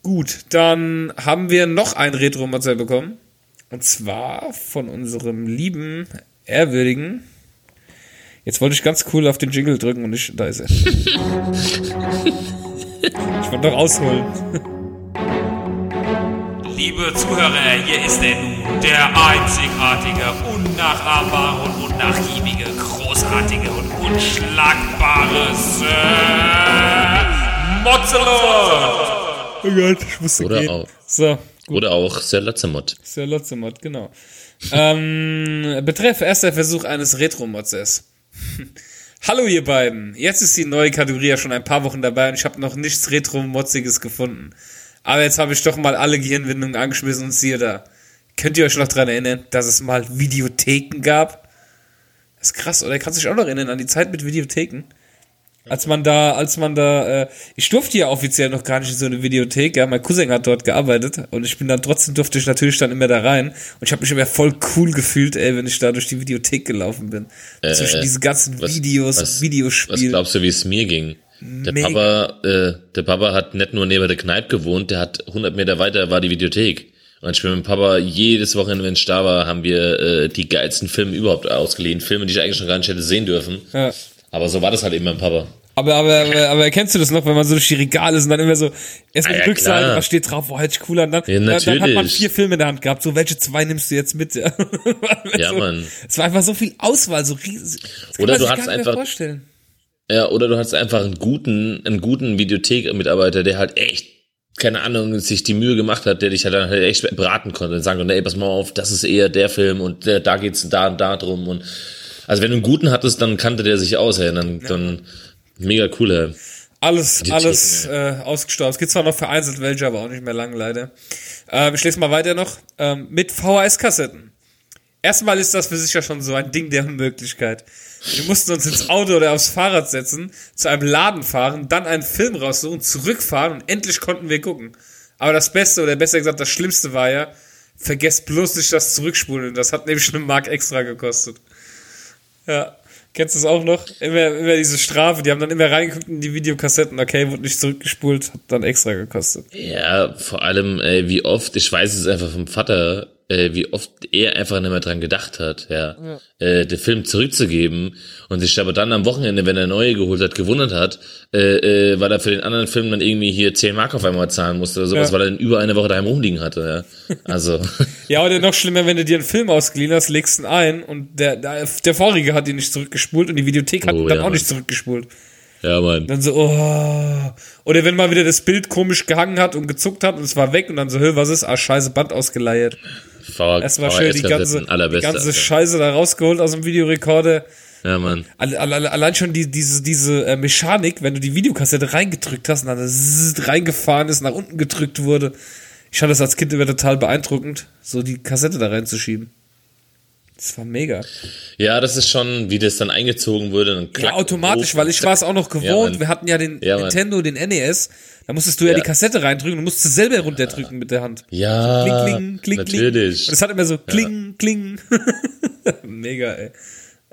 Gut, dann haben wir noch ein Retro-Motze bekommen. Und zwar von unserem lieben, ehrwürdigen Jetzt wollte ich ganz cool auf den Jingle drücken und ich, da ist er. ich wollte doch ausholen. Liebe Zuhörer, hier ist er nun, der einzigartige, unnachahmbare und unnachgiebige, großartige und unschlagbare Sir Mozzelot! Oh Gott, ich musste Oder gehen. auch. So, Oder auch Sir Latzemott. Sir Lotzemott, genau. ähm, betreff erster Versuch eines Retro-Motzes. Hallo ihr beiden. Jetzt ist die neue Kategorie ja schon ein paar Wochen dabei und ich habe noch nichts Retro-Motziges gefunden. Aber jetzt habe ich doch mal alle Gehirnwindungen angeschmissen und siehe da. Könnt ihr euch noch dran erinnern, dass es mal Videotheken gab? Das ist krass, oder? Kannst du dich auch noch erinnern an die Zeit mit Videotheken? Als man da, als man da, äh, ich durfte ja offiziell noch gar nicht in so eine Videothek, ja, mein Cousin hat dort gearbeitet und ich bin dann trotzdem durfte ich natürlich dann immer da rein und ich habe mich immer voll cool gefühlt, ey, wenn ich da durch die Videothek gelaufen bin. Zwischen diese ganzen was- Videos, was- Was Videospiele. glaubst du, wie es mir ging? Der Mega. Papa, äh, der Papa hat nicht nur neben der Kneipe gewohnt, der hat 100 Meter weiter war die Videothek. Und ich bin mit dem Papa jedes Wochenende, wenn ich da war, haben wir äh, die geilsten Filme überhaupt ausgeliehen. Filme, die ich eigentlich noch gar nicht hätte sehen dürfen. Ja. Aber so war das halt eben beim Papa. Aber, aber, aber, aber kennst du das noch, wenn man so durch die Regale ist und dann immer so, erstmal Ah, die ja, Rückseite, was steht drauf, oh, hätte ich cool an, dann, Ja, dann, dann hat man vier Filme in der Hand gehabt, so, welche zwei nimmst du jetzt mit, ja? Ja, so, Mann. Es war einfach so viel Auswahl, so riesig. Oder du mehr einfach- vorstellen. Ja, oder du hast einfach einen guten, einen guten Videothek-Mitarbeiter, der halt echt, keine Ahnung, sich die Mühe gemacht hat, der dich halt dann halt echt beraten konnte und sagen konnte, ey, pass mal auf, das ist eher der Film und der, da geht's da und da drum und, also wenn du einen guten hattest, dann kannte der sich aus, ey, dann, dann, mega cool, ey. Alles, Die alles äh, ausgestorben. Es gibt zwar noch vereinzelt welche, aber auch nicht mehr lang, leider. Ähm, ich lese mal weiter noch. Ähm, mit VHS-Kassetten. Erstmal ist das für sich ja schon so ein Ding der Unmöglichkeit. Wir mussten uns ins Auto oder aufs Fahrrad setzen, zu einem Laden fahren, dann einen Film raussuchen, zurückfahren und endlich konnten wir gucken. Aber das Beste oder besser gesagt das Schlimmste war ja, vergesst bloß nicht das Zurückspulen. Das hat nämlich eine Mark extra gekostet. Ja. Kennst du es auch noch? Immer, immer diese Strafe, die haben dann immer reingeguckt in die Videokassetten, okay, wurde nicht zurückgespult, hat dann extra gekostet. Ja, vor allem, ey, wie oft, ich weiß es einfach vom Vater, äh, wie oft er einfach nicht mehr dran gedacht hat, ja, Äh, den Film zurückzugeben und sich aber dann am Wochenende, wenn er neue geholt hat, gewundert hat, äh, äh, weil er für den anderen Film dann irgendwie hier 10 Mark auf einmal zahlen musste oder sowas, Ja. weil er den über eine Woche daheim rumliegen hatte, ja. Also, Ja, oder noch schlimmer, wenn du dir einen Film ausgeliehen hast, legst ihn ein und der, der, der vorige hat ihn nicht zurückgespult und die Videothek hat Oh, ihn dann ja, auch nicht zurückgespult. Ja, Mann. Dann so, oh. Oder wenn mal wieder das Bild komisch gehangen hat und gezuckt hat und es war weg und dann so, hö, was ist? Ah, scheiße, Band ausgeleiert. V Erstmal schön die ganze, die ganze. Scheiße da rausgeholt aus dem Videorekorder. Ja, Mann. Alle- alle- Allein schon die, diese, diese äh, Mechanik, wenn du die Videokassette reingedrückt hast und dann reingefahren ist, nach unten gedrückt wurde. Ich fand das als Kind immer total beeindruckend, so die Kassette da reinzuschieben. Das war mega. Ja, das ist schon, wie das dann eingezogen wurde. Dann Ja, klack, automatisch, hoch. weil ich war es auch noch Ja, gewohnt. Mann. Wir hatten ja den Ja. Nintendo, den NES. Da musstest du ja, Ja. die Kassette reindrücken und musst du selber runterdrücken mit der Hand. Ja, Kling, kling, kling, kling. natürlich. Und es hat immer so kling, kling. Mega, ey.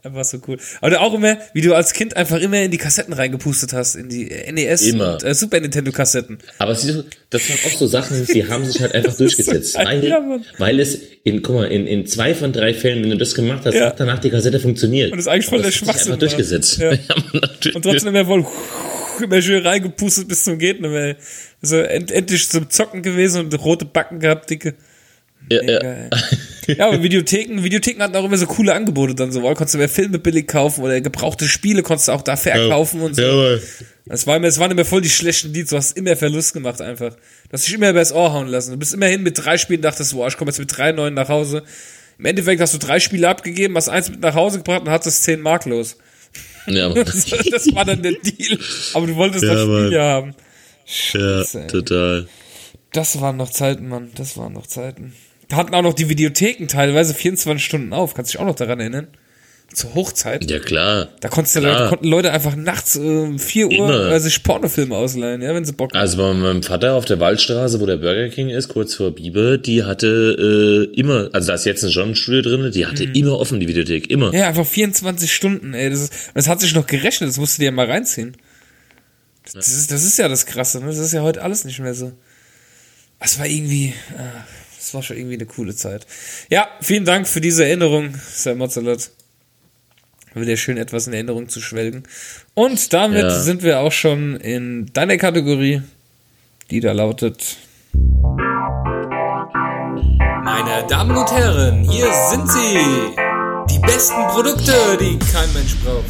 Einfach so cool. Aber auch immer, wie du als Kind einfach immer in die Kassetten reingepustet hast, in die NES Immer. und äh, Super Nintendo Kassetten. Aber siehst du, das waren auch so Sachen, die haben sich halt einfach durchgesetzt. geil, Weil, ja, weil es in, guck mal, in, in zwei von drei Fällen, wenn du das gemacht hast, Ja. hat danach die Kassette funktioniert. Und das ist eigentlich voll der Schwachsinn, einfach durchgesetzt. Ja. Und trotzdem immer voll immer schön reingepustet bis zum geht mehr. Also end, endlich zum Zocken gewesen und rote Backen gehabt, dicke. ja, ja. Ja, aber Videotheken, Videotheken hatten auch immer so coole Angebote dann so, weil konntest du mehr Filme billig kaufen oder gebrauchte Spiele konntest du auch da verkaufen und so. Jawohl. Es war immer, es waren immer voll die schlechten Deals, du hast immer Verlust gemacht einfach. Du hast dich immer übers Ohr hauen lassen. Du bist immerhin mit drei Spielen dachtest, boah, ich komme jetzt mit drei neuen nach Hause. Im Endeffekt hast du drei Spiele abgegeben, hast eins mit nach Hause gebracht und hattest zehn Mark los. Ja. Das, das war dann der Deal. Aber du wolltest Ja, das. Spiel haben. ja ey. total. Das waren noch Zeiten, Mann. Das waren noch Zeiten. Da hatten auch noch die Videotheken teilweise 24 Stunden auf. Kannst du dich auch noch daran erinnern? Zur Hochzeit. Ja, klar. Da konntest Klar. Leute, konnten Leute einfach nachts äh, um 4 Uhr äh, sich Pornofilme ausleihen, ja, wenn sie Bock haben. Also bei meinem Vater auf der Waldstraße, wo der Burger King ist, kurz vor Biber, die hatte äh, immer, also da ist jetzt ein Studio drin, die hatte immer offen, die Videothek, immer. Ja, einfach 24 Stunden, ey. Das, ist, das hat sich noch gerechnet, das musst du dir ja mal reinziehen. Das, das, ist, das ist ja das Krasse, ne? Das ist ja heute alles nicht mehr so. Das war irgendwie, ah, das war schon irgendwie eine coole Zeit. Ja, vielen Dank für diese Erinnerung, Sir Mozzalat. Wieder schön etwas in Erinnerung zu schwelgen. Und damit Ja. sind wir auch schon in deiner Kategorie, die da lautet. Meine Damen und Herren, hier sind sie. Die besten Produkte, die kein Mensch braucht.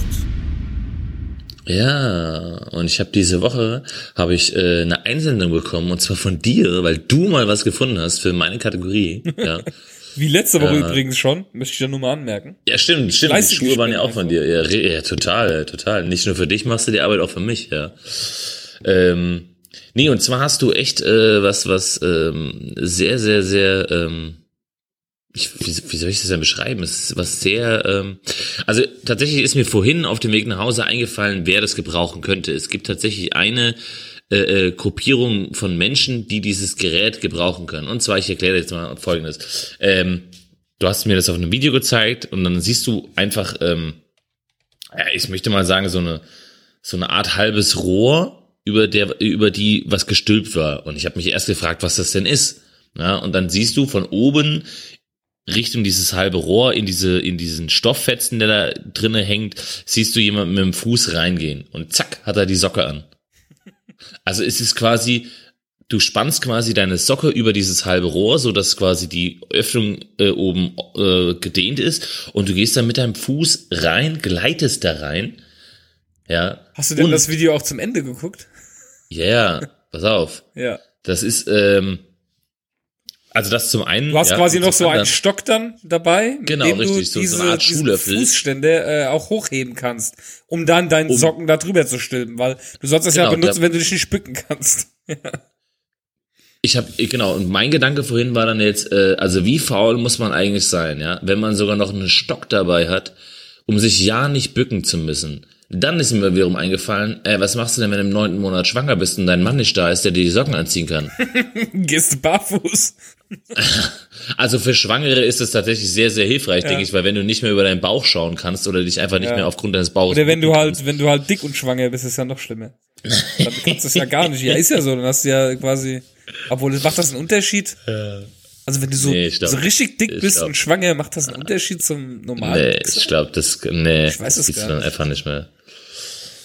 Ja, und ich habe diese Woche habe ich äh, eine Einsendung bekommen und zwar von dir, weil du mal was gefunden hast für meine Kategorie. Ja, Wie letzte Woche Ja. übrigens schon, möchte ich ja nur mal anmerken. ja stimmt, stimmt. Die Fleißig Schuhe waren ja auch von dir. Ja, ja, total, total. Nicht nur für dich machst du die Arbeit auch für mich. Ja. Ähm, nee, und zwar hast du echt äh, was, was ähm, sehr, sehr, sehr ähm, ich, wie, wie soll ich das denn beschreiben? Es ist was sehr, ähm, also tatsächlich ist mir vorhin auf dem Weg nach Hause eingefallen, wer das gebrauchen könnte. Es gibt tatsächlich eine äh, äh, Gruppierung von Menschen, die dieses Gerät gebrauchen können. Und zwar, ich erkläre jetzt mal Folgendes. Ähm, du hast mir das auf einem Video gezeigt und dann siehst du einfach, ähm, ja, ich möchte mal sagen, so eine, so eine Art halbes Rohr, über der, über die was gestülpt war. Und ich habe mich erst gefragt, was das denn ist. Ja, und dann siehst du von oben Richtung dieses halbe Rohr in diese in diesen Stofffetzen, der da drinne hängt, siehst du jemanden mit dem Fuß reingehen und zack hat er die Socke an. Also es ist quasi du spannst quasi deine Socke über dieses halbe Rohr, so dass quasi die Öffnung äh, oben äh, gedehnt ist und du gehst dann mit deinem Fuß rein, gleitest da rein. Ja. Hast du denn Und- das Video auch zum Ende geguckt? Ja, yeah, pass auf. Ja. Das ist ähm, also das zum einen. Du hast ja, quasi noch so einen anderen- Stock dann dabei, mit Genau, dem richtig, du so- so diese, eine Art diese Schuhlöffel. Fußstände äh, auch hochheben kannst, um dann deinen Um- Socken da drüber zu stülpen, weil du sollst das ja Genau, benutzen, der- wenn du dich nicht bücken kannst. Ich habe genau und mein Gedanke vorhin war dann jetzt, äh, also wie faul muss man eigentlich sein, ja, wenn man sogar noch einen Stock dabei hat, um sich ja nicht bücken zu müssen. Dann ist mir wiederum eingefallen, äh, was machst du denn, wenn du im neunten Monat schwanger bist und dein Mann nicht da ist, der dir die Socken anziehen kann? Gehst du barfuß. Also für Schwangere ist es tatsächlich sehr, sehr hilfreich, Ja. denke ich, weil wenn du nicht mehr über deinen Bauch schauen kannst oder dich einfach nicht Ja. mehr aufgrund deines Bauches Oder wenn du halt, wenn du halt dick und schwanger bist, ist ja noch schlimmer. Dann kannst du es ja gar nicht. Ja, ist ja so, dann hast du ja quasi, obwohl, macht das einen Unterschied? Also wenn du so, Nee, glaub- so richtig dick bist glaub- und schwanger, macht das einen Unterschied zum normalen? Nee, ich glaube, das, nee, Ich weiß es das gibt's dann einfach nicht mehr.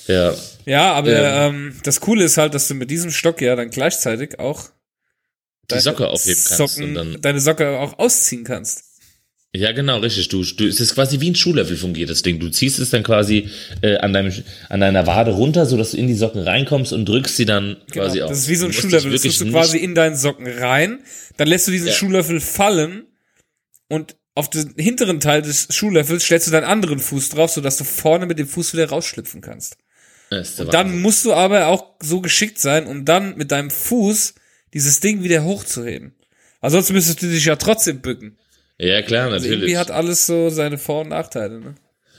Ja, Ja, aber Ja. ähm, das Coole ist halt, dass du mit diesem Stock ja dann gleichzeitig auch die deine Socke aufheben kannst Socken, und dann deine Socke auch ausziehen kannst. Ja, genau, richtig. Du, du, es ist quasi wie ein Schuhlöffel fungiert das Ding. Du ziehst es dann quasi äh, an deinem, an deiner Wade runter, so dass du in die Socken reinkommst und drückst sie dann quasi Genau. auf. Das ist wie so ein Schuhlöffel. Das tust du quasi in deinen Socken rein, dann lässt du diesen Ja. Schuhlöffel fallen und auf den hinteren Teil des Schuhlöffels stellst du deinen anderen Fuß drauf, sodass du vorne mit dem Fuß wieder rausschlüpfen kannst. Der Dann musst du aber auch so geschickt sein, um dann mit deinem Fuß dieses Ding wieder hochzuheben. Ansonsten müsstest du dich ja trotzdem bücken. Ja, klar, Also natürlich. irgendwie hat alles so seine Vor- und Nachteile. Ne?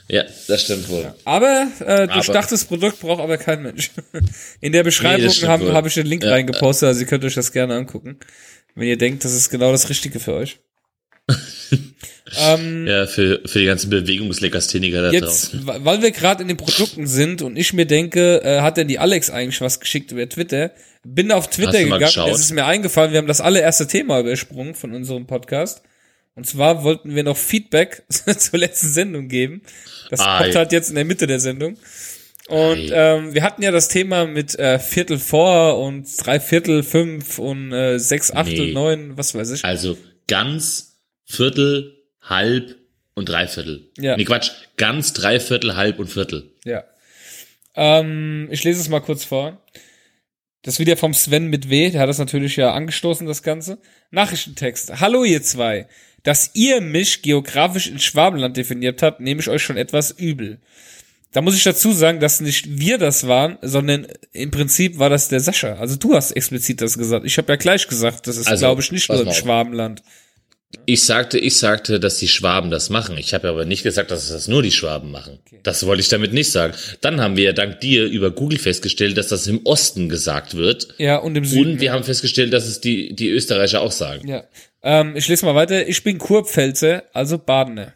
ja, das stimmt wohl. Aber äh, durchdachtes Produkt braucht aber kein Mensch. In der Beschreibung stimmt habe hab ich den Link Ja. reingepostet, also ihr könnt euch das gerne angucken, wenn ihr denkt, das ist genau das Richtige für euch. Ähm, Ja, für, für die ganzen Bewegungslegastheniker da Jetzt, draußen. weil wir gerade in den Produkten sind und ich mir denke, äh, hat denn die Alex eigentlich was geschickt über Twitter? Bin auf Twitter gegangen, geschaut? es ist mir eingefallen, wir haben das allererste Thema übersprungen von unserem Podcast. Und zwar wollten wir noch Feedback zur letzten Sendung geben. Das Ei. kommt halt jetzt in der Mitte der Sendung. Und ähm, wir hatten ja das Thema mit äh, Viertel vor und drei Viertel, fünf und äh, sechs Achtel, Nee. neun, was weiß ich. Also ganz, Viertel, halb und Dreiviertel. Ja. Nee, Quatsch. Ganz, Dreiviertel, halb und Viertel. Ja. Ähm, ich lese es mal kurz vor. Das wieder vom Sven mit W, der hat das natürlich ja angestoßen, das Ganze. Nachrichtentext. Hallo ihr zwei. Dass ihr mich geografisch in Schwabenland definiert habt, nehme ich euch schon etwas übel. Da muss ich dazu sagen, dass nicht wir das waren, sondern im Prinzip war das der Sascha. Also du hast explizit das gesagt. Ich habe ja gleich gesagt, das ist, Also, glaube ich, nicht nur im. Schwabenland. Ich sagte, ich sagte, dass die Schwaben das machen. Ich habe aber nicht gesagt, dass das nur die Schwaben machen. Das wollte ich damit nicht sagen. Dann haben wir dank dir über Google festgestellt, dass das im Osten gesagt wird. Ja, und im Süden. Und wir haben festgestellt, dass es die, die Österreicher auch sagen. Ja. Ähm, ich lese mal weiter. Ich bin Kurpfälzer, also Badener.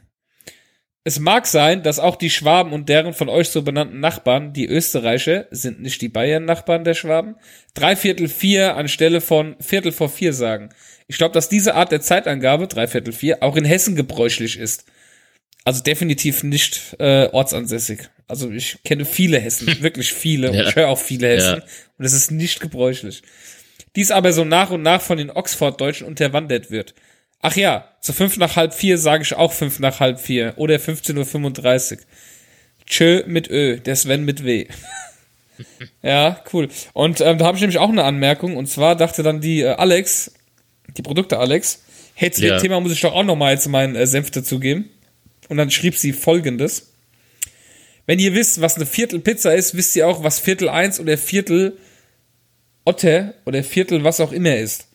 Es mag sein, dass auch die Schwaben und deren von euch so benannten Nachbarn, die Österreicher, sind nicht die Bayern-Nachbarn der Schwaben, drei Viertel vier anstelle von Viertel vor vier sagen. Ich glaube, dass diese Art der Zeitangabe, drei Viertel vier, auch in Hessen gebräuchlich ist. Also definitiv nicht äh, ortsansässig. Also ich kenne viele Hessen, wirklich viele. Und Ja. ich höre auch viele Hessen. Ja. Und es ist nicht gebräuchlich. Dies aber so nach und nach von den Oxford-Deutschen unterwandert wird. Ach ja, zu fünf nach halb vier sage ich auch fünf nach halb vier oder 15.35 Uhr. Tschö mit Ö, der Sven mit W. ja, cool. Und ähm, da habe ich nämlich auch eine Anmerkung. Und zwar dachte dann die äh, Alex, die Produkte Alex, hey, zu Ja. dem Thema muss ich doch auch noch mal jetzt meinen äh, Senf dazugeben. Und dann schrieb sie folgendes. Wenn ihr wisst, was eine Viertel Pizza ist, wisst ihr auch, was Viertel eins oder Viertel Otte oder Viertel was auch immer ist.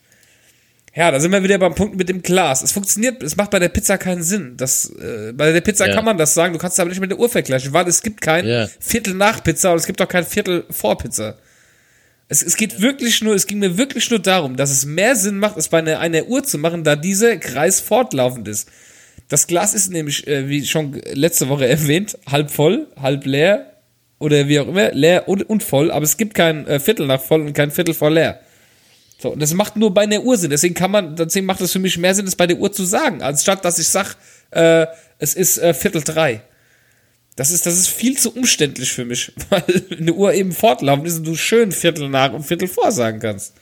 Ja, da sind wir wieder beim Punkt mit dem Glas. Es funktioniert, es macht bei der Pizza keinen Sinn. Das, äh, bei der Pizza Ja. kann man das sagen, du kannst es aber nicht mit der Uhr vergleichen, weil es gibt kein Ja. Viertel nach Pizza und es gibt auch kein Viertel vor Pizza. Es, es geht wirklich nur, es ging mir wirklich nur darum, dass es mehr Sinn macht, es bei einer, einer Uhr zu machen, da dieser Kreis fortlaufend ist. Das Glas ist nämlich, äh, wie schon letzte Woche erwähnt, halb voll, halb leer oder wie auch immer, leer und, und voll, aber es gibt kein äh, Viertel nach voll und kein Viertel vor leer. So, und das macht nur bei einer Uhr Sinn. Deswegen kann man, deswegen macht es für mich mehr Sinn, es bei der Uhr zu sagen, anstatt dass ich sag, äh, es ist äh, Viertel drei. Das ist, das ist viel zu umständlich für mich, weil eine Uhr eben fortlaufend ist und du schön Viertel nach und Viertel vor sagen kannst.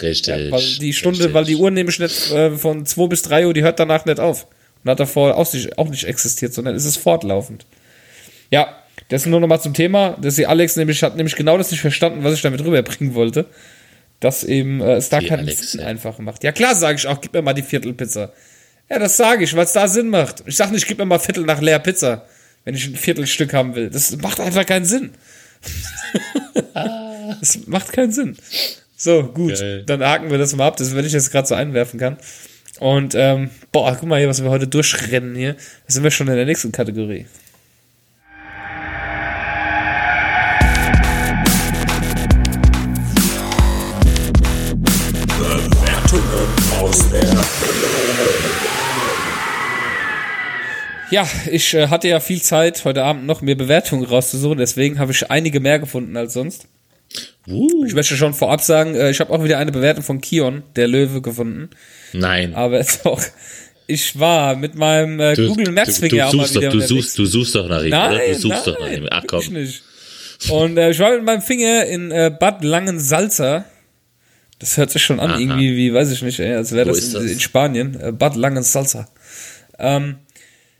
Richtig. Weil die Stunde, richtig. weil die Uhr nämlich nicht äh, von 2 bis 3 Uhr, die hört danach nicht auf. Und hat davor auch nicht, auch nicht existiert, sondern es ist fortlaufend. Ja, das nur nochmal zum Thema, dass die Alex nämlich hat nämlich genau das nicht verstanden, was ich damit rüberbringen wollte. Dass eben äh, es da Die keinen Alex, Sinn ja. einfach macht. Ja klar, sage ich auch, gib mir mal die Viertelpizza. Ja, das sage ich, weil es da Sinn macht. Ich sag nicht, gib mir mal Viertel nach leer Pizza, wenn ich ein Viertelstück haben will. Das macht einfach keinen Sinn. das macht keinen Sinn. So, gut, Geil. dann haken wir das mal ab, das wenn ich jetzt gerade so einwerfen kann. Und ähm, boah, guck mal hier, was wir heute durchrennen hier. Da sind wir schon in der nächsten Kategorie. Ja, ich äh, hatte ja viel Zeit heute Abend noch mir Bewertungen rauszusuchen, deswegen habe ich einige mehr gefunden als sonst. Uh, Ich möchte schon vorab sagen, äh, ich habe auch wieder eine Bewertung von Kion, der Löwe, gefunden. nein. Aber jetzt auch, ich war mit meinem äh, Du, Google Maps du, Finger auch mal suchst doch, wieder du, suchst, du suchst doch nach ihm, Nein, oder? Du suchst nein, doch nach ihm. Ach ich komm. nicht. Und äh, ich war mit meinem Finger in äh, Bad Langensalza. Das hört sich schon an, Aha. irgendwie, wie, weiß ich nicht, ey, als wäre das, das? in Spanien. Äh, Bad Langensalza. Ähm,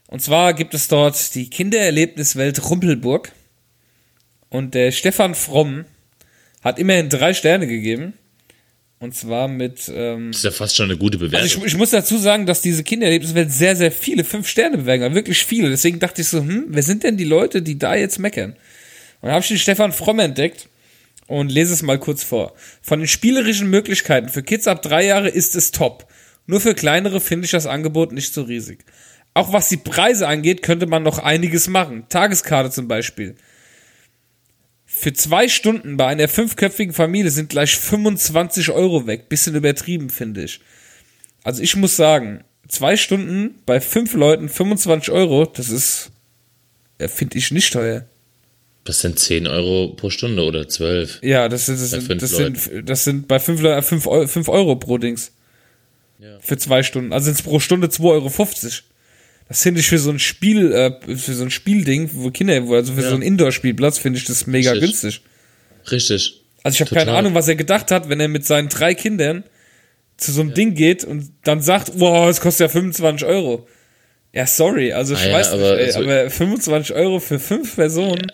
und zwar gibt es dort die Kindererlebniswelt Rumpelburg. Und der Stefan Fromm hat immerhin drei Sterne gegeben. Und zwar mit ähm, Das ist ja fast schon eine gute Bewertung. also ich, ich muss dazu sagen, dass diese Kindererlebniswelt sehr, sehr viele Fünf-Sterne-Bewerber hat. Wirklich viele. Deswegen dachte ich so, hm, wer sind denn die Leute, die da jetzt meckern? Und dann habe ich den Stefan Fromm entdeckt und lese es mal kurz vor. Von den spielerischen Möglichkeiten für Kids ab drei Jahre ist es top. Nur für kleinere finde ich das Angebot nicht so riesig. Auch was die Preise angeht, könnte man noch einiges machen. Tageskarte zum Beispiel. Für zwei Stunden bei einer fünfköpfigen Familie sind gleich 25 Euro weg. Bisschen übertrieben, finde ich. Also ich muss sagen, zwei Stunden bei fünf Leuten 25 Euro, das ist, ja, finde ich nicht teuer. Das sind 10 Euro pro Stunde oder 12. Ja, das sind, das Bei sind, fünf das sind, das sind bei fünf Leuten 5 Euro, fünf Euro pro Dings. Ja. Für zwei Stunden. Also sind es pro Stunde 2,50 Euro. Das finde ich für so ein Spiel, äh, für so ein Spielding, wo Kinder, also für Ja. so ein Indoor-Spielplatz, finde ich das mega Richtig. günstig. Richtig. Also ich habe keine Ahnung, was er gedacht hat, wenn er mit seinen drei Kindern zu so einem Ding geht und dann sagt, wow, es kostet ja 25 Euro. Ja, sorry, also ich Ah ja, weiß aber nicht, ey, so- aber 25 Euro für fünf Personen,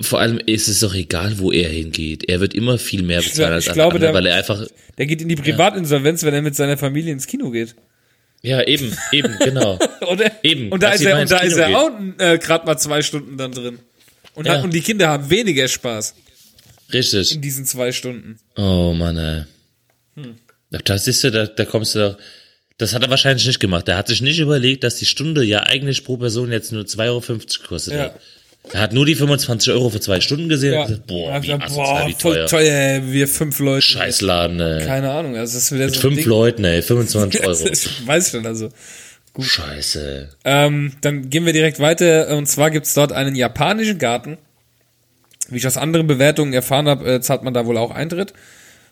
Vor allem ist es doch egal, wo er hingeht. Er wird immer viel mehr bezahlen ich als alle glaube, der- weil er einfach, der geht in die Privatinsolvenz, wenn er mit seiner Familie ins Kino geht. ja, eben, eben, genau. Oder? Eben, Und da ist er, und da ist er auch äh, gerade mal zwei Stunden dann drin. Und, hat, Ja. und die Kinder haben weniger Spaß Richtig. in diesen zwei Stunden. Oh Mann, ey. Hm. Da siehst du, da, da kommst du doch. Das hat er wahrscheinlich nicht gemacht. Der hat sich nicht überlegt, dass die Stunde ja eigentlich pro Person jetzt nur 2,50 Euro gekostet Ja. Er hat nur die 25 Euro für zwei Stunden gesehen Ja. und gesagt, boah, Er wie, gesagt, boah wie voll teuer. teuer, ey, wir fünf Leute. Scheißladen, ey. Keine Ahnung, also das ist wieder Mit so fünf Ding. Leuten, ey, 25 Euro. Ich weiß schon, also. Scheiße. Ähm, dann gehen wir direkt weiter. Und zwar gibt's dort einen japanischen Garten. Wie ich aus anderen Bewertungen erfahren habe, äh, zahlt man da wohl auch Eintritt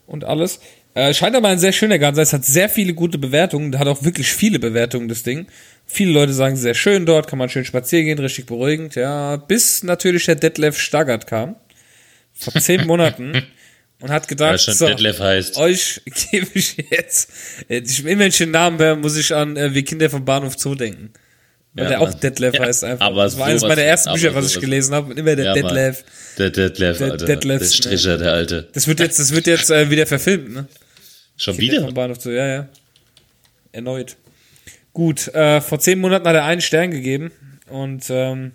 und alles. Äh, scheint aber ein sehr schöner Garten. sein. Es hat sehr viele gute Bewertungen. Hat auch wirklich viele Bewertungen, das Ding. Viele Leute sagen, sehr schön dort, kann man schön spazieren gehen, richtig beruhigend. Ja, bis natürlich der Detlef Staggert kam. Vor zehn Monaten. Und hat gedacht, so, euch gebe ich jetzt, ich, ich den Namen höre, muss ich an äh, Wir Kinder vom Bahnhof Zoo denken. Weil Ja, der auch Mann. Detlef Ja, heißt einfach. aber das war eines meiner ersten Bücher, was ich gelesen habe. Und immer der Ja. Detlef. Der Detlef, Der Alter. Detlef, der Stricher, der Alte. Das wird jetzt, das wird jetzt äh, wieder verfilmt, ne? Schon wieder? Vom Bahnhof Zoo, ja, ja. Erneut. Gut, äh, vor zehn Monaten hat er einen Stern gegeben. Und ähm,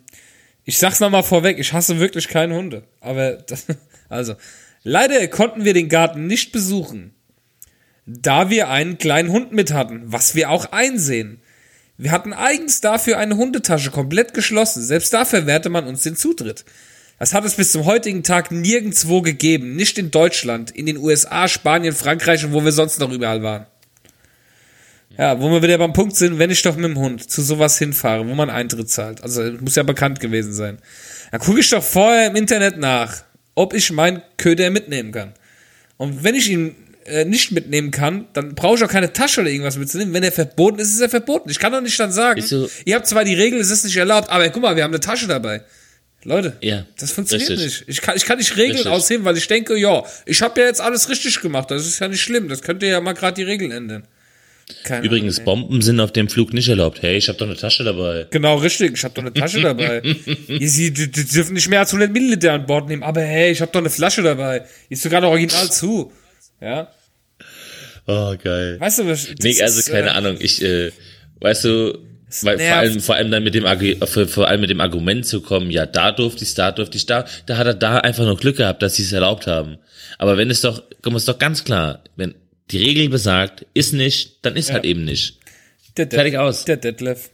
ich sag's nochmal vorweg, ich hasse wirklich keine Hunde. Aber das, also, leider konnten wir den Garten nicht besuchen, da wir einen kleinen Hund mit hatten, was wir auch einsehen. Wir hatten eigens dafür eine Hundetasche komplett geschlossen. Selbst dafür wehrte man uns den Zutritt. Das hat es bis zum heutigen Tag nirgendwo gegeben. Nicht in Deutschland, in den USA, Spanien, Frankreich und wo wir sonst noch überall waren. Ja, wo wir wieder beim Punkt sind, wenn ich doch mit dem Hund zu sowas hinfahre, wo man Eintritt zahlt. Also muss ja bekannt gewesen sein. Dann gucke ich doch vorher im Internet nach, ob ich meinen Köder mitnehmen kann. Und wenn ich ihn äh, nicht mitnehmen kann, dann brauche ich auch keine Tasche oder irgendwas mitzunehmen. Wenn er verboten ist, ist er verboten. Ich kann doch nicht dann sagen, so- ihr habt zwar die Regel, es ist nicht erlaubt, aber guck mal, wir haben eine Tasche dabei. Leute, Ja, das funktioniert richtig. nicht. Ich kann, ich kann nicht Regeln Richtig. ausheben, weil ich denke, ja, ich habe ja jetzt alles richtig gemacht. Das ist ja nicht schlimm. Das könnt ihr ja mal gerade die Regeln ändern. Keine Übrigens, Bomben sind auf dem Flug nicht erlaubt. Hey, ich habe doch eine Tasche dabei. Genau, richtig. Ich habe doch eine Tasche dabei. Sie, dürfen nicht mehr als 100 Milliliter an Bord nehmen. Aber hey, ich habe doch eine Flasche dabei. Die ist sogar noch original zu. Ja. Oh, geil. Weißt du, was? Nee, also ist, keine äh, Ahnung. Ich, äh, weißt du, weil vor allem, vor allem dann mit dem, vor, allem mit dem Argument zu kommen, ja, da durfte ich, da durfte ich, da, da hat er da einfach nur Glück gehabt, dass sie es erlaubt haben. Aber wenn es doch, komm, es ist doch ganz klar, wenn die Regel besagt, ist nicht, dann ist halt eben nicht. Der, Fertig aus. Der Detlef.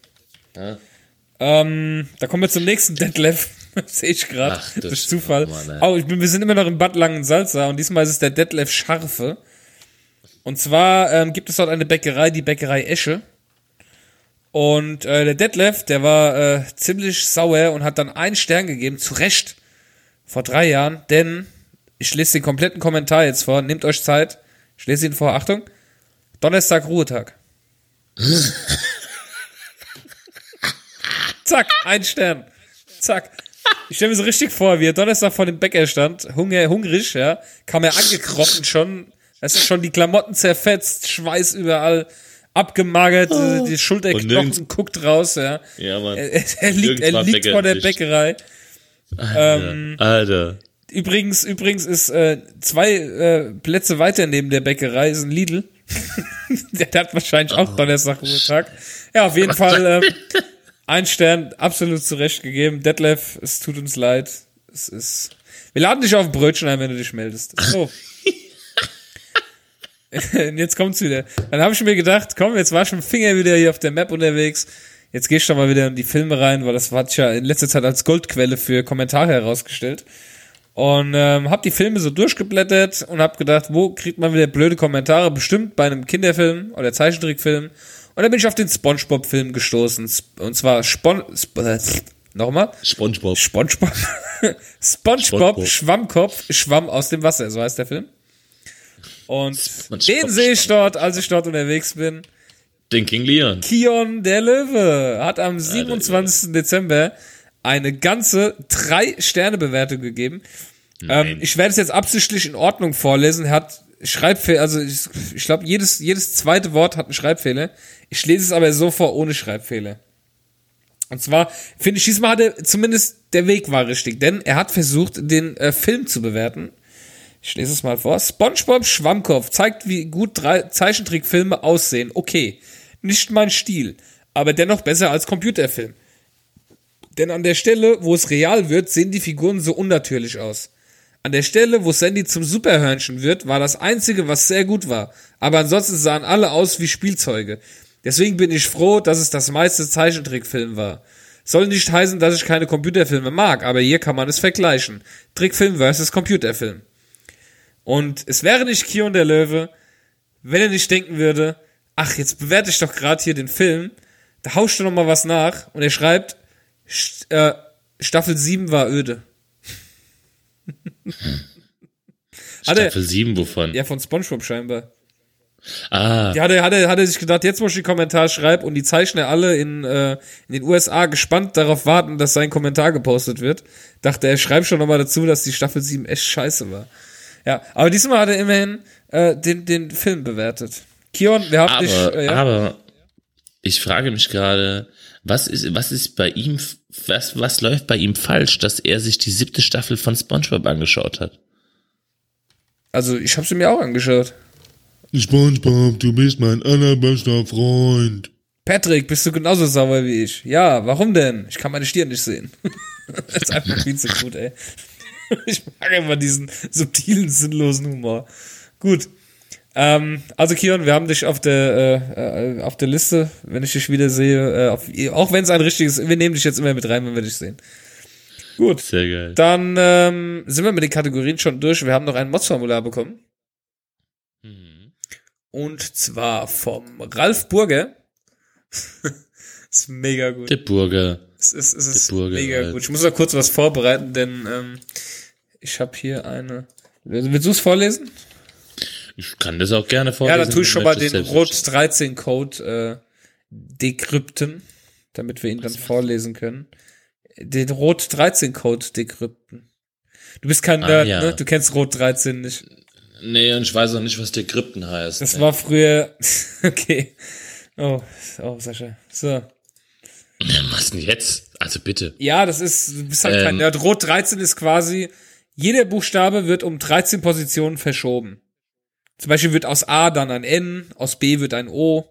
Ja. Ähm, da kommen wir zum nächsten Detlef. Sehe ich gerade. Ach, Das das- ist Zufall. oh Mann, oh, ich bin, wir sind immer noch im Bad Langensalza und diesmal ist es der Detlef Scharfe. Und zwar ähm, gibt es dort eine Bäckerei, die Bäckerei Esche. Und äh, der Detlef, der war äh, ziemlich sauer und hat dann einen Stern gegeben, zu Recht, vor drei Jahren, denn ich lese den kompletten Kommentar jetzt vor, nehmt euch Zeit, ich lese ihn vor, Achtung, Donnerstag Ruhetag. Zack, ein Stern. Zack. Ich stelle mir so richtig vor, wie er Donnerstag vor dem Bäcker stand, Hunger, hungrig, ja, kam er angekrochen schon, es ist schon die Klamotten zerfetzt, Schweiß überall, abgemagert, äh, die Schulterknochen nirgends- guckt raus, ja. Ja, Mann. Er, er, liegt, er liegt vor der. Bäckerei. Ähm, Alter. Übrigens, übrigens ist äh, zwei äh, Plätze weiter neben der Bäckerei ist ein Lidl. der hat wahrscheinlich auch Donnerstag Ruhetag. Ja, auf jeden Fall äh, ein Stern absolut zurecht gegeben. Detlef, es tut uns leid. Es ist. Wir laden dich auf ein Brötchen ein, wenn du dich meldest. So. Jetzt kommt's wieder. Dann habe ich mir gedacht, komm, jetzt war dem Finger wieder hier auf der Map unterwegs. Jetzt geh ich doch mal wieder in die Filme rein, weil das hat ja in letzter Zeit als Goldquelle für Kommentare herausgestellt. Und ähm, hab die Filme so durchgeblättert und hab gedacht, wo kriegt man wieder blöde Kommentare? Bestimmt bei einem Kinderfilm oder Zeichentrickfilm. Und dann bin ich auf den SpongeBob-Film gestoßen. Und zwar Spon Sp äh, nochmal. SpongeBob. SpongeBob. SpongeBob, SpongeBob. Schwammkopf, Schwamm aus dem Wasser, so heißt der Film. Und SpongeBob, den sehe ich dort, als ich dort unterwegs bin. Den King Leon. Kion der Löwe hat am 27. Dezember eine ganze drei Sterne Bewertung gegeben. Ähm, ich werde es jetzt absichtlich in Ordnung vorlesen. Er hat Schreibfehler, also ich, ich glaube, jedes, jedes zweite Wort hat einen Schreibfehler. Ich lese es aber so vor, ohne Schreibfehler. Und zwar, finde ich, diesmal hat er zumindest der Weg war richtig, denn er hat versucht, den äh, Film zu bewerten. Ich lese es mal vor. SpongeBob Schwammkopf zeigt, wie gut drei Zeichentrickfilme aussehen. Okay, nicht mein Stil, aber dennoch besser als Computerfilm. Denn an der Stelle, wo es real wird, sehen die Figuren so unnatürlich aus. An der Stelle, wo Sandy zum Superhörnchen wird, war das einzige, was sehr gut war. Aber ansonsten sahen alle aus wie Spielzeuge. Deswegen bin ich froh, dass es das meiste Zeichentrickfilm war. Soll nicht heißen, dass ich keine Computerfilme mag, aber hier kann man es vergleichen. Trickfilm versus Computerfilm. Und es wäre nicht Kion der Löwe, wenn er nicht denken würde, ach, jetzt bewerte ich doch gerade hier den Film, da haust du noch mal was nach und er schreibt, St äh, Staffel 7 war öde. Er- Staffel 7, wovon? Ja, von Spongebob scheinbar. Ah, Ja, hat er, hat er, hat er sich gedacht, jetzt muss ich den Kommentar schreiben und die Zeichner alle in, äh, in den USA gespannt darauf warten, dass sein Kommentar gepostet wird. Dachte er, schreibt schon nochmal dazu, dass die Staffel 7 echt scheiße war. Ja, aber diesmal hat er immerhin äh, den, den Film bewertet. Kion, wir haben dich. aber, Äh, ja. aber ich frage mich gerade, was ist, was ist bei ihm, was, was läuft bei ihm falsch, dass er sich die siebte Staffel von SpongeBob angeschaut hat? Also ich habe sie mir auch angeschaut. SpongeBob, du bist mein allerbester Freund. Patrick, bist du genauso sauer wie ich? Ja, warum denn? Ich kann meine Stirn nicht sehen. das ist einfach viel zu gut, ey. Ich mag immer diesen subtilen, sinnlosen Humor. Gut. Ähm, also Kion, wir haben dich auf der äh, äh, auf der Liste, wenn ich dich wieder sehe, äh, auf, auch wenn es ein richtiges, wir nehmen dich jetzt immer mit rein, wenn wir dich sehen. Gut. Sehr geil. Dann ähm, sind wir mit den Kategorien schon durch. Wir haben noch ein Mods-Formular bekommen. Und zwar vom Ralf Burger. ist mega gut. Der Burger. Es ist, es ist mega Alter. gut. Ich muss noch kurz was vorbereiten, denn ähm, ich habe hier eine. Willst du es vorlesen? Ich kann das auch gerne Ja, vorlesen. dann tue ich schon mal den. Rot 13 Code äh, dekrypten, damit wir ihn dann vorlesen können. Den Rot 13 Code dekrypten. Du bist kein Ah, Nerd, ja. ne? Du kennst Rot 13 nicht. Nee, und ich weiß auch nicht, was der Krypten heißt. Das Nee. war früher. okay. Oh, oh, Sascha. So. Was denn jetzt? Also bitte. Ja, das ist, du bist halt kein Ähm. Nerd. Rot 13 ist quasi, jeder Buchstabe wird um 13 Positionen verschoben. Zum Beispiel wird aus A dann ein N, aus B wird ein O.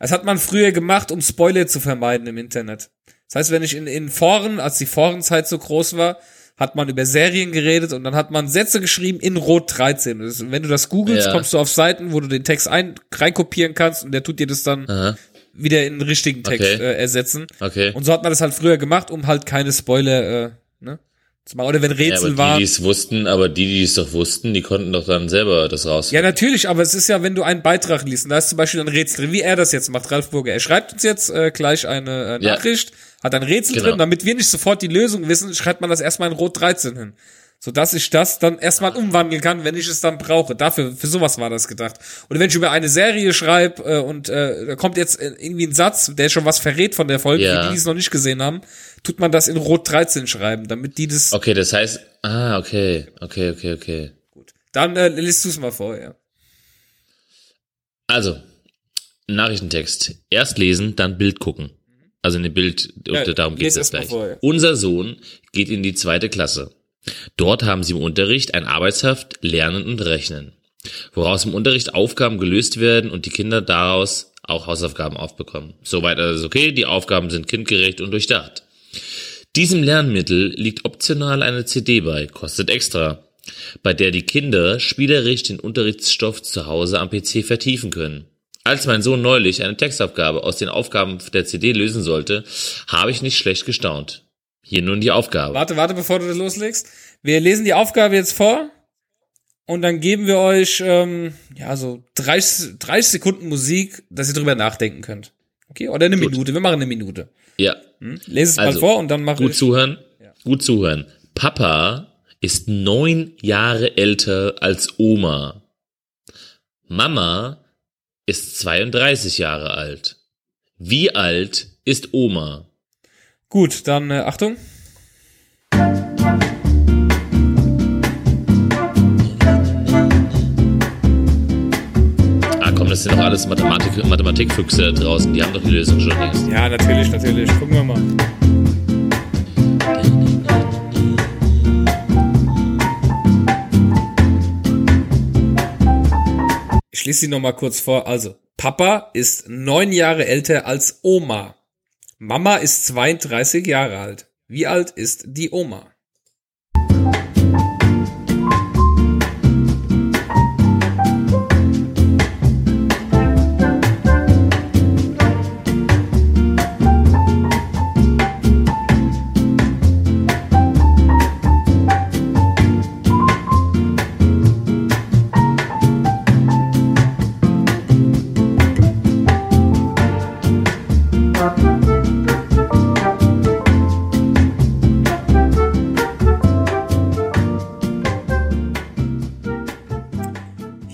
Das hat man früher gemacht, um Spoiler zu vermeiden im Internet. Das heißt, wenn ich in, in Foren, als die Forenzeit so groß war, hat man über Serien geredet und dann hat man Sätze geschrieben in Rot 13. Und das, wenn du das googelst, Ja. kommst du auf Seiten, wo du den Text ein, reinkopieren kannst und der tut dir das dann Aha. Wieder in den richtigen Text Okay. äh, ersetzen. Okay. Und so hat man das halt früher gemacht, um halt keine Spoiler, äh, ne? Zu machen. Oder wenn ja, Rätsel aber die, waren. die es wussten, aber die, die es doch wussten, die konnten doch dann selber das raus. Ja, natürlich, aber es ist ja, wenn du einen Beitrag liest, und da ist zum Beispiel ein Rätsel drin, wie er das jetzt macht, Ralf Burger. Er schreibt uns jetzt äh, gleich eine äh, Ja. Nachricht, hat ein Rätsel Genau. drin, damit wir nicht sofort die Lösung wissen, schreibt man das erstmal in Rot 13 hin. Sodass ich das dann erstmal umwandeln kann, wenn ich es dann brauche. Dafür, für sowas war das gedacht. Oder wenn ich über eine Serie schreibe äh, und äh, da kommt jetzt äh, irgendwie ein Satz, der schon was verrät von der Folge, Ja. die, die es noch nicht gesehen haben, tut man das in Rot 13 schreiben, damit die das Okay, das heißt, ah, okay, okay, okay, okay. Dann äh, liest du es mal vor, ja. Also, Nachrichtentext. Erst lesen, dann Bild gucken. Also eine Bild, Ja, darum geht es mal gleich. vor, ja. Unser Sohn geht in die zweite Klasse. Dort haben sie im Unterricht ein Arbeitshaft Lernen und Rechnen, woraus im Unterricht Aufgaben gelöst werden und die Kinder daraus auch Hausaufgaben aufbekommen. Soweit alles okay, die Aufgaben sind kindgerecht und durchdacht. Diesem Lernmittel liegt optional eine CD bei, kostet extra, bei der die Kinder spielerisch den Unterrichtsstoff zu Hause am PC vertiefen können. Als mein Sohn neulich eine Textaufgabe aus den Aufgaben der CD lösen sollte, habe ich nicht schlecht gestaunt. Hier nun die Aufgabe. Warte, warte, bevor du das loslegst. Wir lesen die Aufgabe jetzt vor und dann geben wir euch ähm, ja so 30, 30 Sekunden Musik, dass ihr drüber nachdenken könnt. Okay? Oder eine Gut. Minute. Wir machen eine Minute. Ja. Hm? Lese es Also, mal vor und dann mache Gut ich. zuhören. Gut zuhören. Papa ist neun Jahre älter als Oma. Mama ist 32 Jahre alt. Wie alt ist Oma? Gut, dann äh, Achtung. Ah komm, das sind doch alles Mathematik Mathematikfüchse da draußen. Die haben doch die Lösung schon längst. Ja, natürlich, natürlich. Gucken wir mal. Ich lese sie noch mal kurz vor. Also, Papa ist neun Jahre älter als Oma. Mama ist 32 Jahre alt. Wie alt ist die Oma?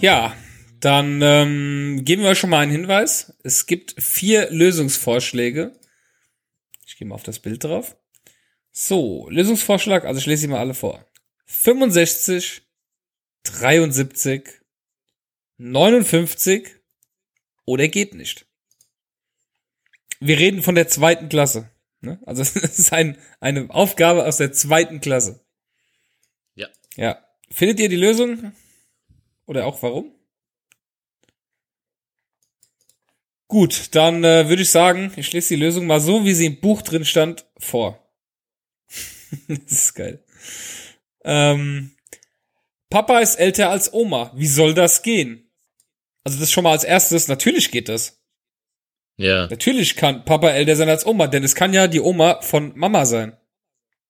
Ja, dann ähm, geben wir euch schon mal einen Hinweis. Es gibt vier Lösungsvorschläge. Ich gehe mal auf das Bild drauf. So, Lösungsvorschlag, also ich lese sie mal alle vor. 65, 73, 59 oder geht nicht. Wir reden von der zweiten Klasse. Ne? Also es ist ein, eine Aufgabe aus der zweiten Klasse. Ja. Ja. Findet ihr die Lösung? Oder auch warum? Gut, dann äh, würde ich sagen, ich lese die Lösung mal so, wie sie im Buch drin stand, vor. das ist geil. Ähm, Papa ist älter als Oma. Wie soll das gehen? Also das schon mal als erstes, natürlich geht das. Ja, Natürlich kann Papa älter sein als Oma, denn es kann ja die Oma von Mama sein.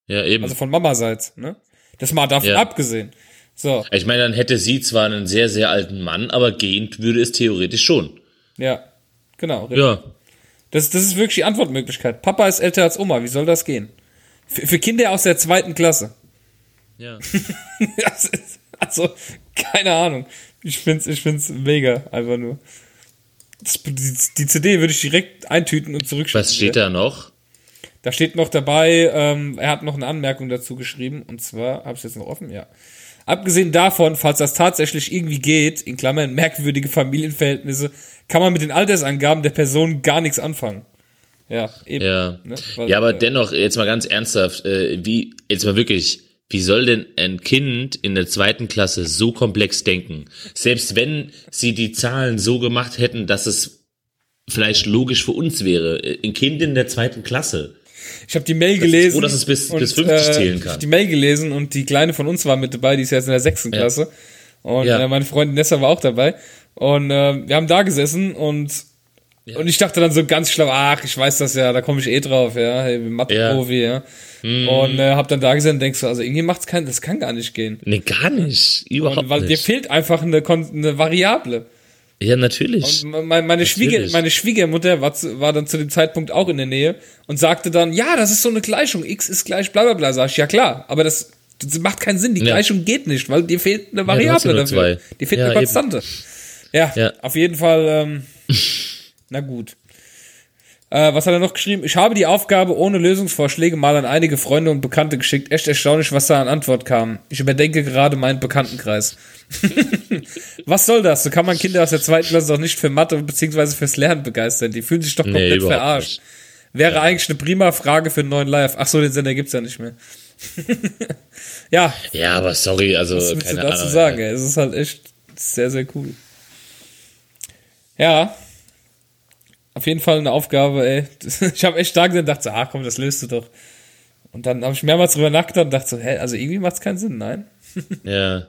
ja eben. Also von Mamaseits, ne? Das mal davon Ja. abgesehen. So, ich meine, dann hätte sie zwar einen sehr, sehr alten Mann, aber gehend würde es theoretisch schon. ja. Genau. richtig. Ja. Das, das ist wirklich die Antwortmöglichkeit. Papa ist älter als Oma. Wie soll das gehen? Für, für Kinder aus der zweiten Klasse. Ja. Das ist- also, keine Ahnung. Ich find's, ich find's mega. Einfach nur. Das, die, die CD würde ich direkt eintüten und zurückschicken. Was steht da noch? Da steht noch dabei, ähm, er hat noch eine Anmerkung dazu geschrieben. Und zwar, habe ich jetzt noch offen? Ja. Abgesehen davon, falls das tatsächlich irgendwie geht, in Klammern merkwürdige Familienverhältnisse, kann man mit den Altersangaben der Person gar nichts anfangen. Ja, eben. Ja. Ne? Weil, Ja, aber äh, dennoch, jetzt mal ganz ernsthaft, äh, wie, jetzt mal wirklich, wie soll denn ein Kind in der zweiten Klasse so komplex denken? Selbst wenn sie die Zahlen so gemacht hätten, dass es vielleicht logisch für uns wäre. Äh, Ein Kind in der zweiten Klasse. Ich habe die Mail gelesen. froh, dass es bis- und, bis 50 zählen Ich kann. hab die Mail gelesen und die Kleine von uns war mit dabei, die ist jetzt in der sechsten Ja. Klasse. Und Ja. äh, meine Freundin Nessa war auch dabei. Und äh, wir haben da gesessen und und ich dachte dann so ganz schlau, ach, ich weiß das ja, da komme ich eh drauf, ja, hey, Mathe-Profi, ja. Mhm. Und äh, hab dann da gesessen und denkst so, also irgendwie macht's kein, das kann gar nicht gehen. Nee, gar nicht. Überhaupt Und weil dir nicht. fehlt einfach eine, eine Variable. Ja, natürlich. Und meine, meine, Schwieger, Natürlich. meine Schwiegermutter war, zu, war dann zu dem Zeitpunkt auch in der Nähe und sagte dann, ja, das ist so eine Gleichung, x ist gleich bla bla bla. Sag ich, ja klar, aber das, das macht keinen Sinn, die Ja. Gleichung geht nicht, weil dir fehlt eine ja Variable nur dafür. zwei. Dir fehlt Ja, eine. Konstante. Ja, Ja. auf jeden Fall, ähm, na gut. Äh, was hat er noch geschrieben? Ich habe die Aufgabe ohne Lösungsvorschläge mal an einige Freunde und Bekannte geschickt. Echt erstaunlich, was da an Antwort kam. Ich überdenke gerade meinen Bekanntenkreis. was soll das? So kann man Kinder aus der zweiten Klasse doch nicht für Mathe bzw. fürs Lernen begeistern. Die fühlen sich doch komplett überhaupt verarscht. nicht. Wäre eigentlich eine prima Frage für einen neuen Live. Ach so, den Sender gibt's ja nicht mehr. ja, Ja, aber sorry, also was willst du keine dazu Ahnung. sagen? ey? Es ist halt echt sehr, sehr cool. Ja. Auf jeden Fall eine Aufgabe, ey. Ich habe echt und dachte so, ah komm, das löst du doch. Und dann habe ich mehrmals drüber nachgedacht und dachte so, hä, also irgendwie macht's keinen Sinn, nein? Ja.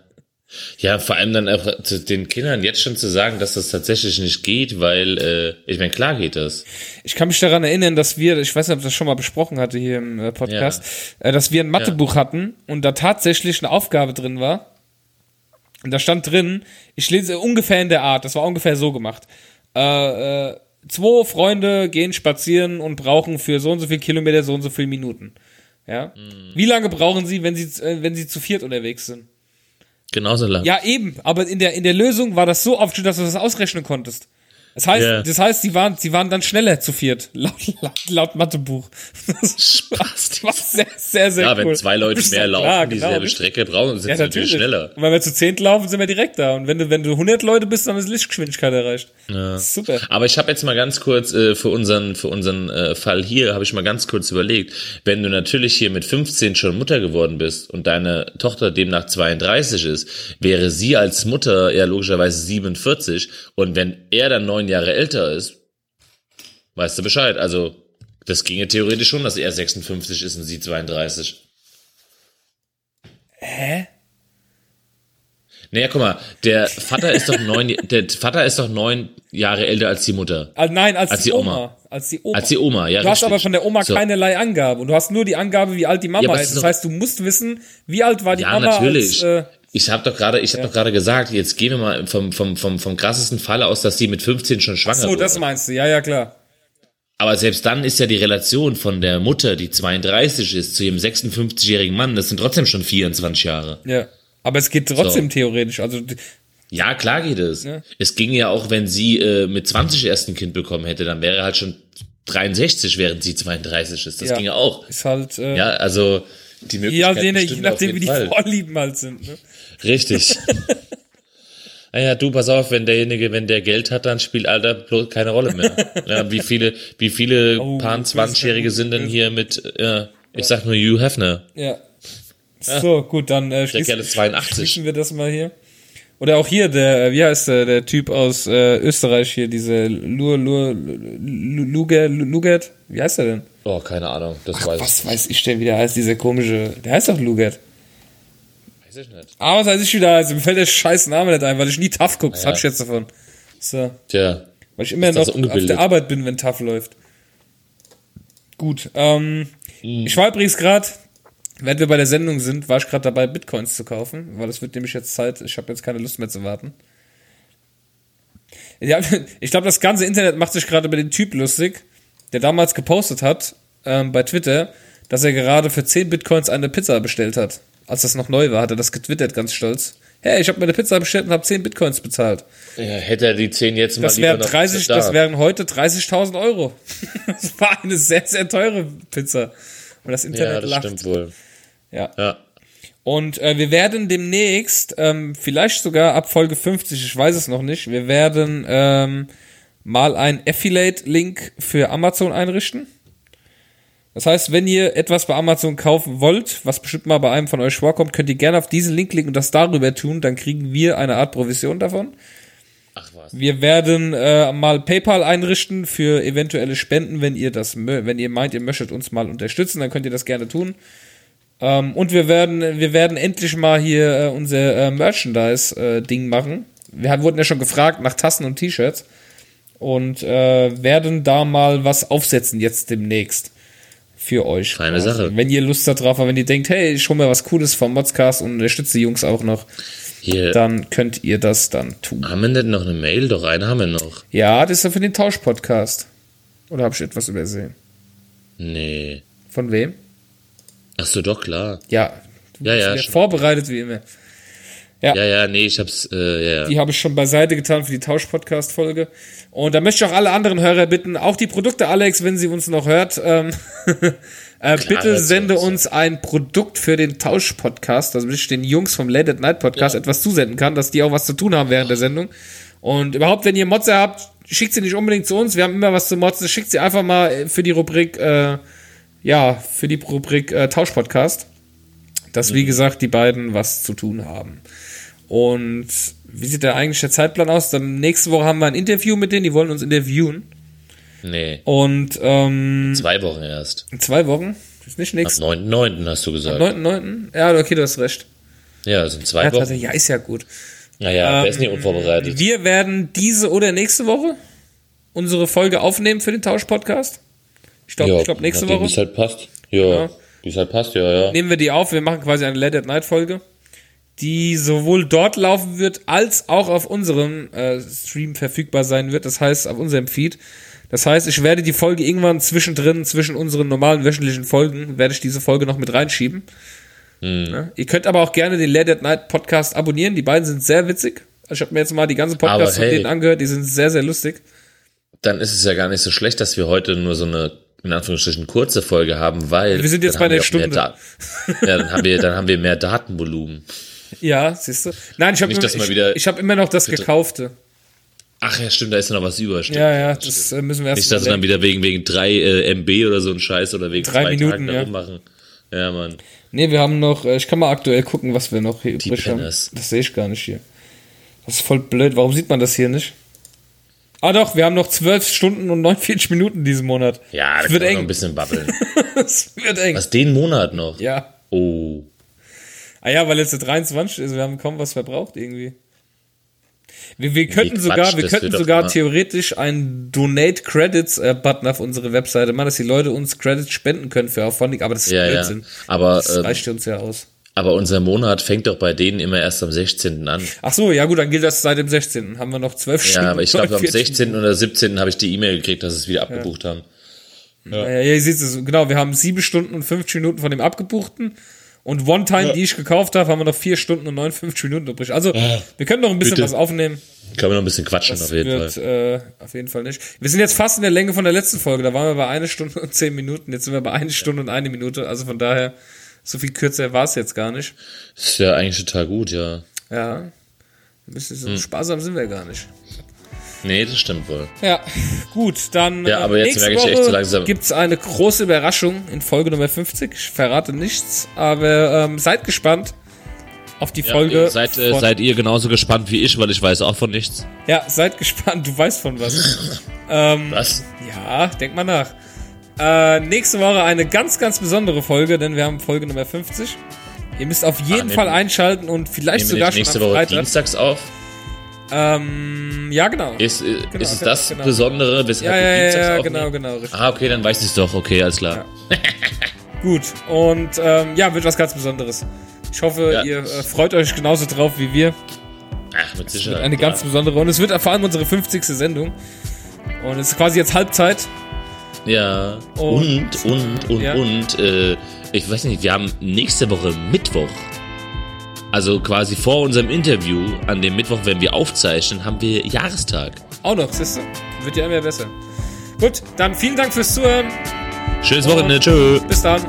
Ja, vor allem dann auch den Kindern jetzt schon zu sagen, dass das tatsächlich nicht geht, weil, äh, ich meine, klar geht das. Ich kann mich daran erinnern, dass wir, ich weiß nicht, ob ich das schon mal besprochen hatte hier im äh, Podcast, äh, dass wir ein Mathebuch hatten und da tatsächlich eine Aufgabe drin war. Und da stand drin, ich lese ungefähr in der Art, das war ungefähr so gemacht. Äh, äh, zwei Freunde gehen spazieren und brauchen für so und so viel Kilometer so und so viele Minuten. Ja. Wie lange brauchen sie, wenn sie, äh, wenn sie zu viert unterwegs sind? Genauso lang. Ja, eben, aber in der, in der Lösung war das so aufgestellt, dass du das ausrechnen konntest. Das heißt, Ja. das heißt, sie waren, sie waren dann schneller zu viert, laut, laut, laut Mathebuch. Spaß. Das war sehr, sehr, sehr Ja, cool. wenn zwei Leute mehr laufen, klar, genau, dieselbe. Strecke brauchen, sind Ja, sie natürlich schneller. Und wenn wir zu zehnt laufen, sind wir direkt da. Und wenn du, wenn du 100 Leute bist, dann ist Lichtgeschwindigkeit erreicht. Ja. Super. Aber ich habe jetzt mal ganz kurz äh, für unseren für unseren äh, Fall hier habe ich mal ganz kurz überlegt, wenn du natürlich hier mit 15 schon Mutter geworden bist und deine Tochter demnach 32 ist, wäre sie als Mutter ja logischerweise 47 und wenn er dann neun Jahre älter ist, weißt du Bescheid. Also das ginge theoretisch schon, dass er 56 ist und sie 32. Hä? Naja, guck mal, der Vater ist doch neun, der Vater ist doch neun Jahre älter als die Mutter. Ah, nein, als, Als die die Oma. Oma. Als die Oma. Als die Oma, ja. du hast richtig. aber von der Oma So. keinerlei Angabe. Und du hast nur die Angabe, wie alt die Mama Ja, ist. Das heißt, du musst wissen, wie alt war die Ja, Mama natürlich. als, äh, ich habe doch gerade, ich habe doch gerade gesagt, jetzt gehen wir mal vom, vom, vom, vom krassesten Fall aus, dass sie mit 15 schon schwanger so, wurde. das meinst du. Ja, ja, klar. Aber selbst dann ist ja die Relation von der Mutter, die 32 ist, zu ihrem 56-jährigen Mann, das sind trotzdem schon 24 Jahre. Ja. Aber es geht trotzdem So. theoretisch. Also, Ja, klar geht es. Ja. Es ging ja auch, wenn sie äh, mit 20 erst ein Kind bekommen hätte, dann wäre er halt schon 63, während sie 32 ist. Das Ja. ging ja auch. ist halt, äh, Ja, also die Möglichkeit nachdem, je nachdem wie die Fall. Vorlieben halt sind. Ne? Richtig. Naja, du, pass auf, wenn derjenige, wenn der Geld hat, dann spielt Alter bloß keine Rolle mehr. Ja, wie viele, wie viele Oh, Paar böse, 20-Jährige sind denn hier mit, äh, ich sag nur Hugh Hefner. Ja. So, gut, dann äh, schließen, Kerl ist 82. schließen wir das mal hier. Oder auch hier, der, äh, wie heißt der, der Typ aus äh, Österreich hier, diese Lur, Lur, Luger, Lugert? Wie heißt er denn? Oh, keine Ahnung, das weiß, Was weiß ich denn, wie der heißt, dieser komische, der heißt doch Lugert. Weiß ich nicht. Ah, was weiß ich wieder heißt, mir fällt der scheiß Name nicht ein, weil ich nie TAF gucke, das Ja. hab ich jetzt davon. So, Tja, weil ich immer das noch auf der Arbeit bin, wenn TAF läuft. Gut, ähm, ich war übrigens gerade, während wir bei der Sendung sind, war ich gerade dabei, Bitcoins zu kaufen, weil es wird nämlich jetzt Zeit, ich habe jetzt keine Lust mehr zu warten. Ja, ich glaube, das ganze Internet macht sich gerade über den Typ lustig, der damals gepostet hat ähm, bei Twitter, dass er gerade für 10 Bitcoins eine Pizza bestellt hat. Als das noch neu war, hat er das getwittert, ganz stolz. Hey, ich habe mir eine Pizza bestellt und habe 10 Bitcoins bezahlt. ja, hätte er die 10 jetzt mal Das wären noch 30, da. das wären heute 30.000 Euro. das war eine sehr, sehr teure Pizza. Und das Internet Ja, das lacht. stimmt wohl. Ja. Ja. Und äh, wir werden demnächst, ähm, vielleicht sogar ab Folge 50, ich weiß es noch nicht, wir werden ähm, mal ein Affiliate-Link für Amazon einrichten. Das heißt, wenn ihr etwas bei Amazon kaufen wollt, was bestimmt mal bei einem von euch vorkommt, könnt ihr gerne auf diesen Link klicken und das darüber tun, dann kriegen wir eine Art Provision davon. Ach was. Wir werden äh, mal PayPal einrichten für eventuelle Spenden, wenn ihr das, wenn ihr meint, ihr möchtet uns mal unterstützen, dann könnt ihr das gerne tun. Ähm, und wir werden, wir werden endlich mal hier äh, unser äh, Merchandise-Ding machen. Wir haben- wurden ja schon gefragt nach Tassen und T-Shirts und äh, werden da mal was aufsetzen jetzt demnächst für euch. Feine Also, Sache. Wenn ihr Lust darauf habt, wenn ihr denkt, hey, ich hol mir was Cooles vom Modscast und unterstütze die Jungs auch noch, Hier, dann könnt ihr das dann tun. haben wir denn noch eine Mail? Doch, eine haben wir noch. Ja, das ist ja für den Tausch-Podcast. Oder habe ich etwas übersehen? Nee. Von wem? Ach so, doch, klar. Ja, Ja, ja. ja schon. vorbereitet wie immer. Ja, ja, nee, ich hab's, äh, ja, ja. Die habe ich schon beiseite getan für die Tausch-Podcast-Folge. Und da möchte ich auch alle anderen Hörer bitten, auch die Produkte, Alex, wenn sie uns noch hört, ähm, äh, bitte hört sie sende uns, ja. ein Produkt für den Tausch-Podcast, damit ich den Jungs vom Late at Night Podcast Ja. etwas zusenden kann, dass die auch was zu tun haben während der Sendung. Und überhaupt, wenn ihr Motze habt, schickt sie nicht unbedingt zu uns, wir haben immer was zu motzen, schickt sie einfach mal für die Rubrik, äh, ja, für die Rubrik äh, Tausch-Podcast, dass, wie gesagt, die beiden was zu tun haben. Und wie sieht da eigentlich der Zeitplan aus? Dann nächste Woche haben wir ein Interview mit denen, die wollen uns interviewen. Nee, Und ähm, zwei Wochen erst. in zwei Wochen, ist nicht Am nächsten 9.9. hast du gesagt. 9.9. Ja, okay, du hast recht. Ja, das sind zwei Ja, Wochen. ja, ist ja gut. Naja, wer ist Ähm, nicht unvorbereitet? Wir werden diese oder nächste Woche unsere Folge aufnehmen für den Tausch-Podcast. Ich glaube, ich glaub, nächste Woche Wie es halt passt. Ja, Ja. wie es halt passt, ja, ja. nehmen wir die auf. Wir machen quasi eine Late at Night Folge, die sowohl dort laufen wird, als auch auf unserem äh, Stream verfügbar sein wird. Das heißt, auf unserem Feed. Das heißt, ich werde die Folge irgendwann zwischendrin, zwischen unseren normalen wöchentlichen Folgen, werde ich diese Folge noch mit reinschieben. Ja? Ihr könnt aber auch gerne den Late at Night Podcast abonnieren. Die beiden sind sehr witzig. Also Ich habe mir jetzt mal die ganzen Podcasts Aber von hey. denen angehört. Die sind sehr, sehr lustig. Dann ist es ja gar nicht so schlecht, dass wir heute nur so eine, in Anführungsstrichen, kurze Folge haben, weil. Wir sind jetzt bei mehr Stunde. Ja, dann haben wir, dann haben wir mehr Datenvolumen. Ja, siehst du? Nein, ich habe immer, ich, ich hab immer noch das Gekaufte. Ach ja, stimmt, da ist ja noch was über. Stimmt. Ja, ja, das äh, müssen wir erst Nicht, dass wir dann wieder wegen, wegen drei äh, MB oder so ein Scheiß oder wegen Drei zwei Minuten, Tagen da ja. rummachen. Ja, Mann. Nee, wir haben noch, äh, ich kann mal aktuell gucken, was wir noch hier übrig haben. Penners. Das sehe ich gar nicht hier. Das ist voll blöd. Warum sieht man das hier nicht? Ah doch, wir haben noch 12 Stunden und 49 Minuten diesen Monat. Ja, da das kann wird man noch eng. ein bisschen babbeln. Das wird eng. Was, den Monat noch? Ja. Oh. Ah ja, weil jetzt der 23 ist, wir haben kaum was verbraucht irgendwie. Wir, wir könnten Quatsch, sogar, wir könnten sogar theoretisch einen Donate Credits äh, Button auf unsere Webseite machen, dass die Leute uns Credits spenden können für Auphonic, aber das ist Ja, ja. Blödsinn. Aber, das ähm, reicht uns ja aus. Aber unser Monat fängt doch bei denen immer erst am 16. an. Ach so, ja gut, dann gilt das seit dem 16. Haben wir noch 12 Stunden. Ja, aber ich glaube, am 49 16. oder 17. habe ich die E-Mail gekriegt, dass sie es wieder abgebucht haben. Ja, ja, ihr seht es, genau, wir haben 7 Stunden und 50 Minuten von dem abgebuchten. Und One-Time, die ich gekauft habe, haben wir noch 4 Stunden und 59 Minuten übrig. Also, wir können noch ein bisschen bitte. was aufnehmen. Können wir noch ein bisschen quatschen, Das auf jeden wird Fall. äh, auf jeden Fall nicht. Wir sind jetzt fast in der Länge von der letzten Folge. Da waren wir bei einer Stunde und 10 Minuten. Jetzt sind wir bei einer Stunde und eine Minute. Also von daher, so viel kürzer war es jetzt gar nicht. Ist ja eigentlich total gut, ja. Ja. Ein bisschen Hm. so sparsam sind wir gar nicht. Nee, das stimmt wohl. Ja, gut, dann Ja, äh, aber jetzt nächste merke ich echt Woche so langsam- gibt's eine große Überraschung in Folge Nummer 50. Ich verrate nichts, aber ähm, seid gespannt auf die Folge. seid, äh, seid ihr genauso gespannt wie ich, weil ich weiß auch von nichts. ja, seid gespannt, du weißt von was. ähm, Was? ja, denk mal nach. Äh, nächste Woche eine ganz, ganz besondere Folge, denn wir haben Folge Nummer 50. Ihr müsst auf jeden nehmen- Fall einschalten und vielleicht sogar schon am Woche Freitag. dienstags auf? Ähm, ja, genau. Ist, äh, Genau, ist es das genau. Besondere, weshalb ja, ja, ja, ja, genau, genau, richtig. Ah, okay, dann weiß ich es doch. Okay, alles klar. Gut, und ähm, ja, wird was ganz Besonderes. Ich hoffe, Ja. ihr äh, freut euch genauso drauf wie wir. Ach, mit Sicherheit. Eine ganz besondere. Und es wird vor allem unsere 50. Sendung. Und es ist quasi jetzt Halbzeit. Ja. Und- Und, und, und, Ja. und, äh, ich weiß nicht, wir haben nächste Woche Mittwoch. Also quasi vor unserem Interview, an dem Mittwoch, wenn wir aufzeichnen, haben wir Jahrestag. Auch noch, siehst du? Wird ja immer besser. Gut, dann vielen Dank fürs Zuhören. Schönes Wochenende, tschö. Bis dann.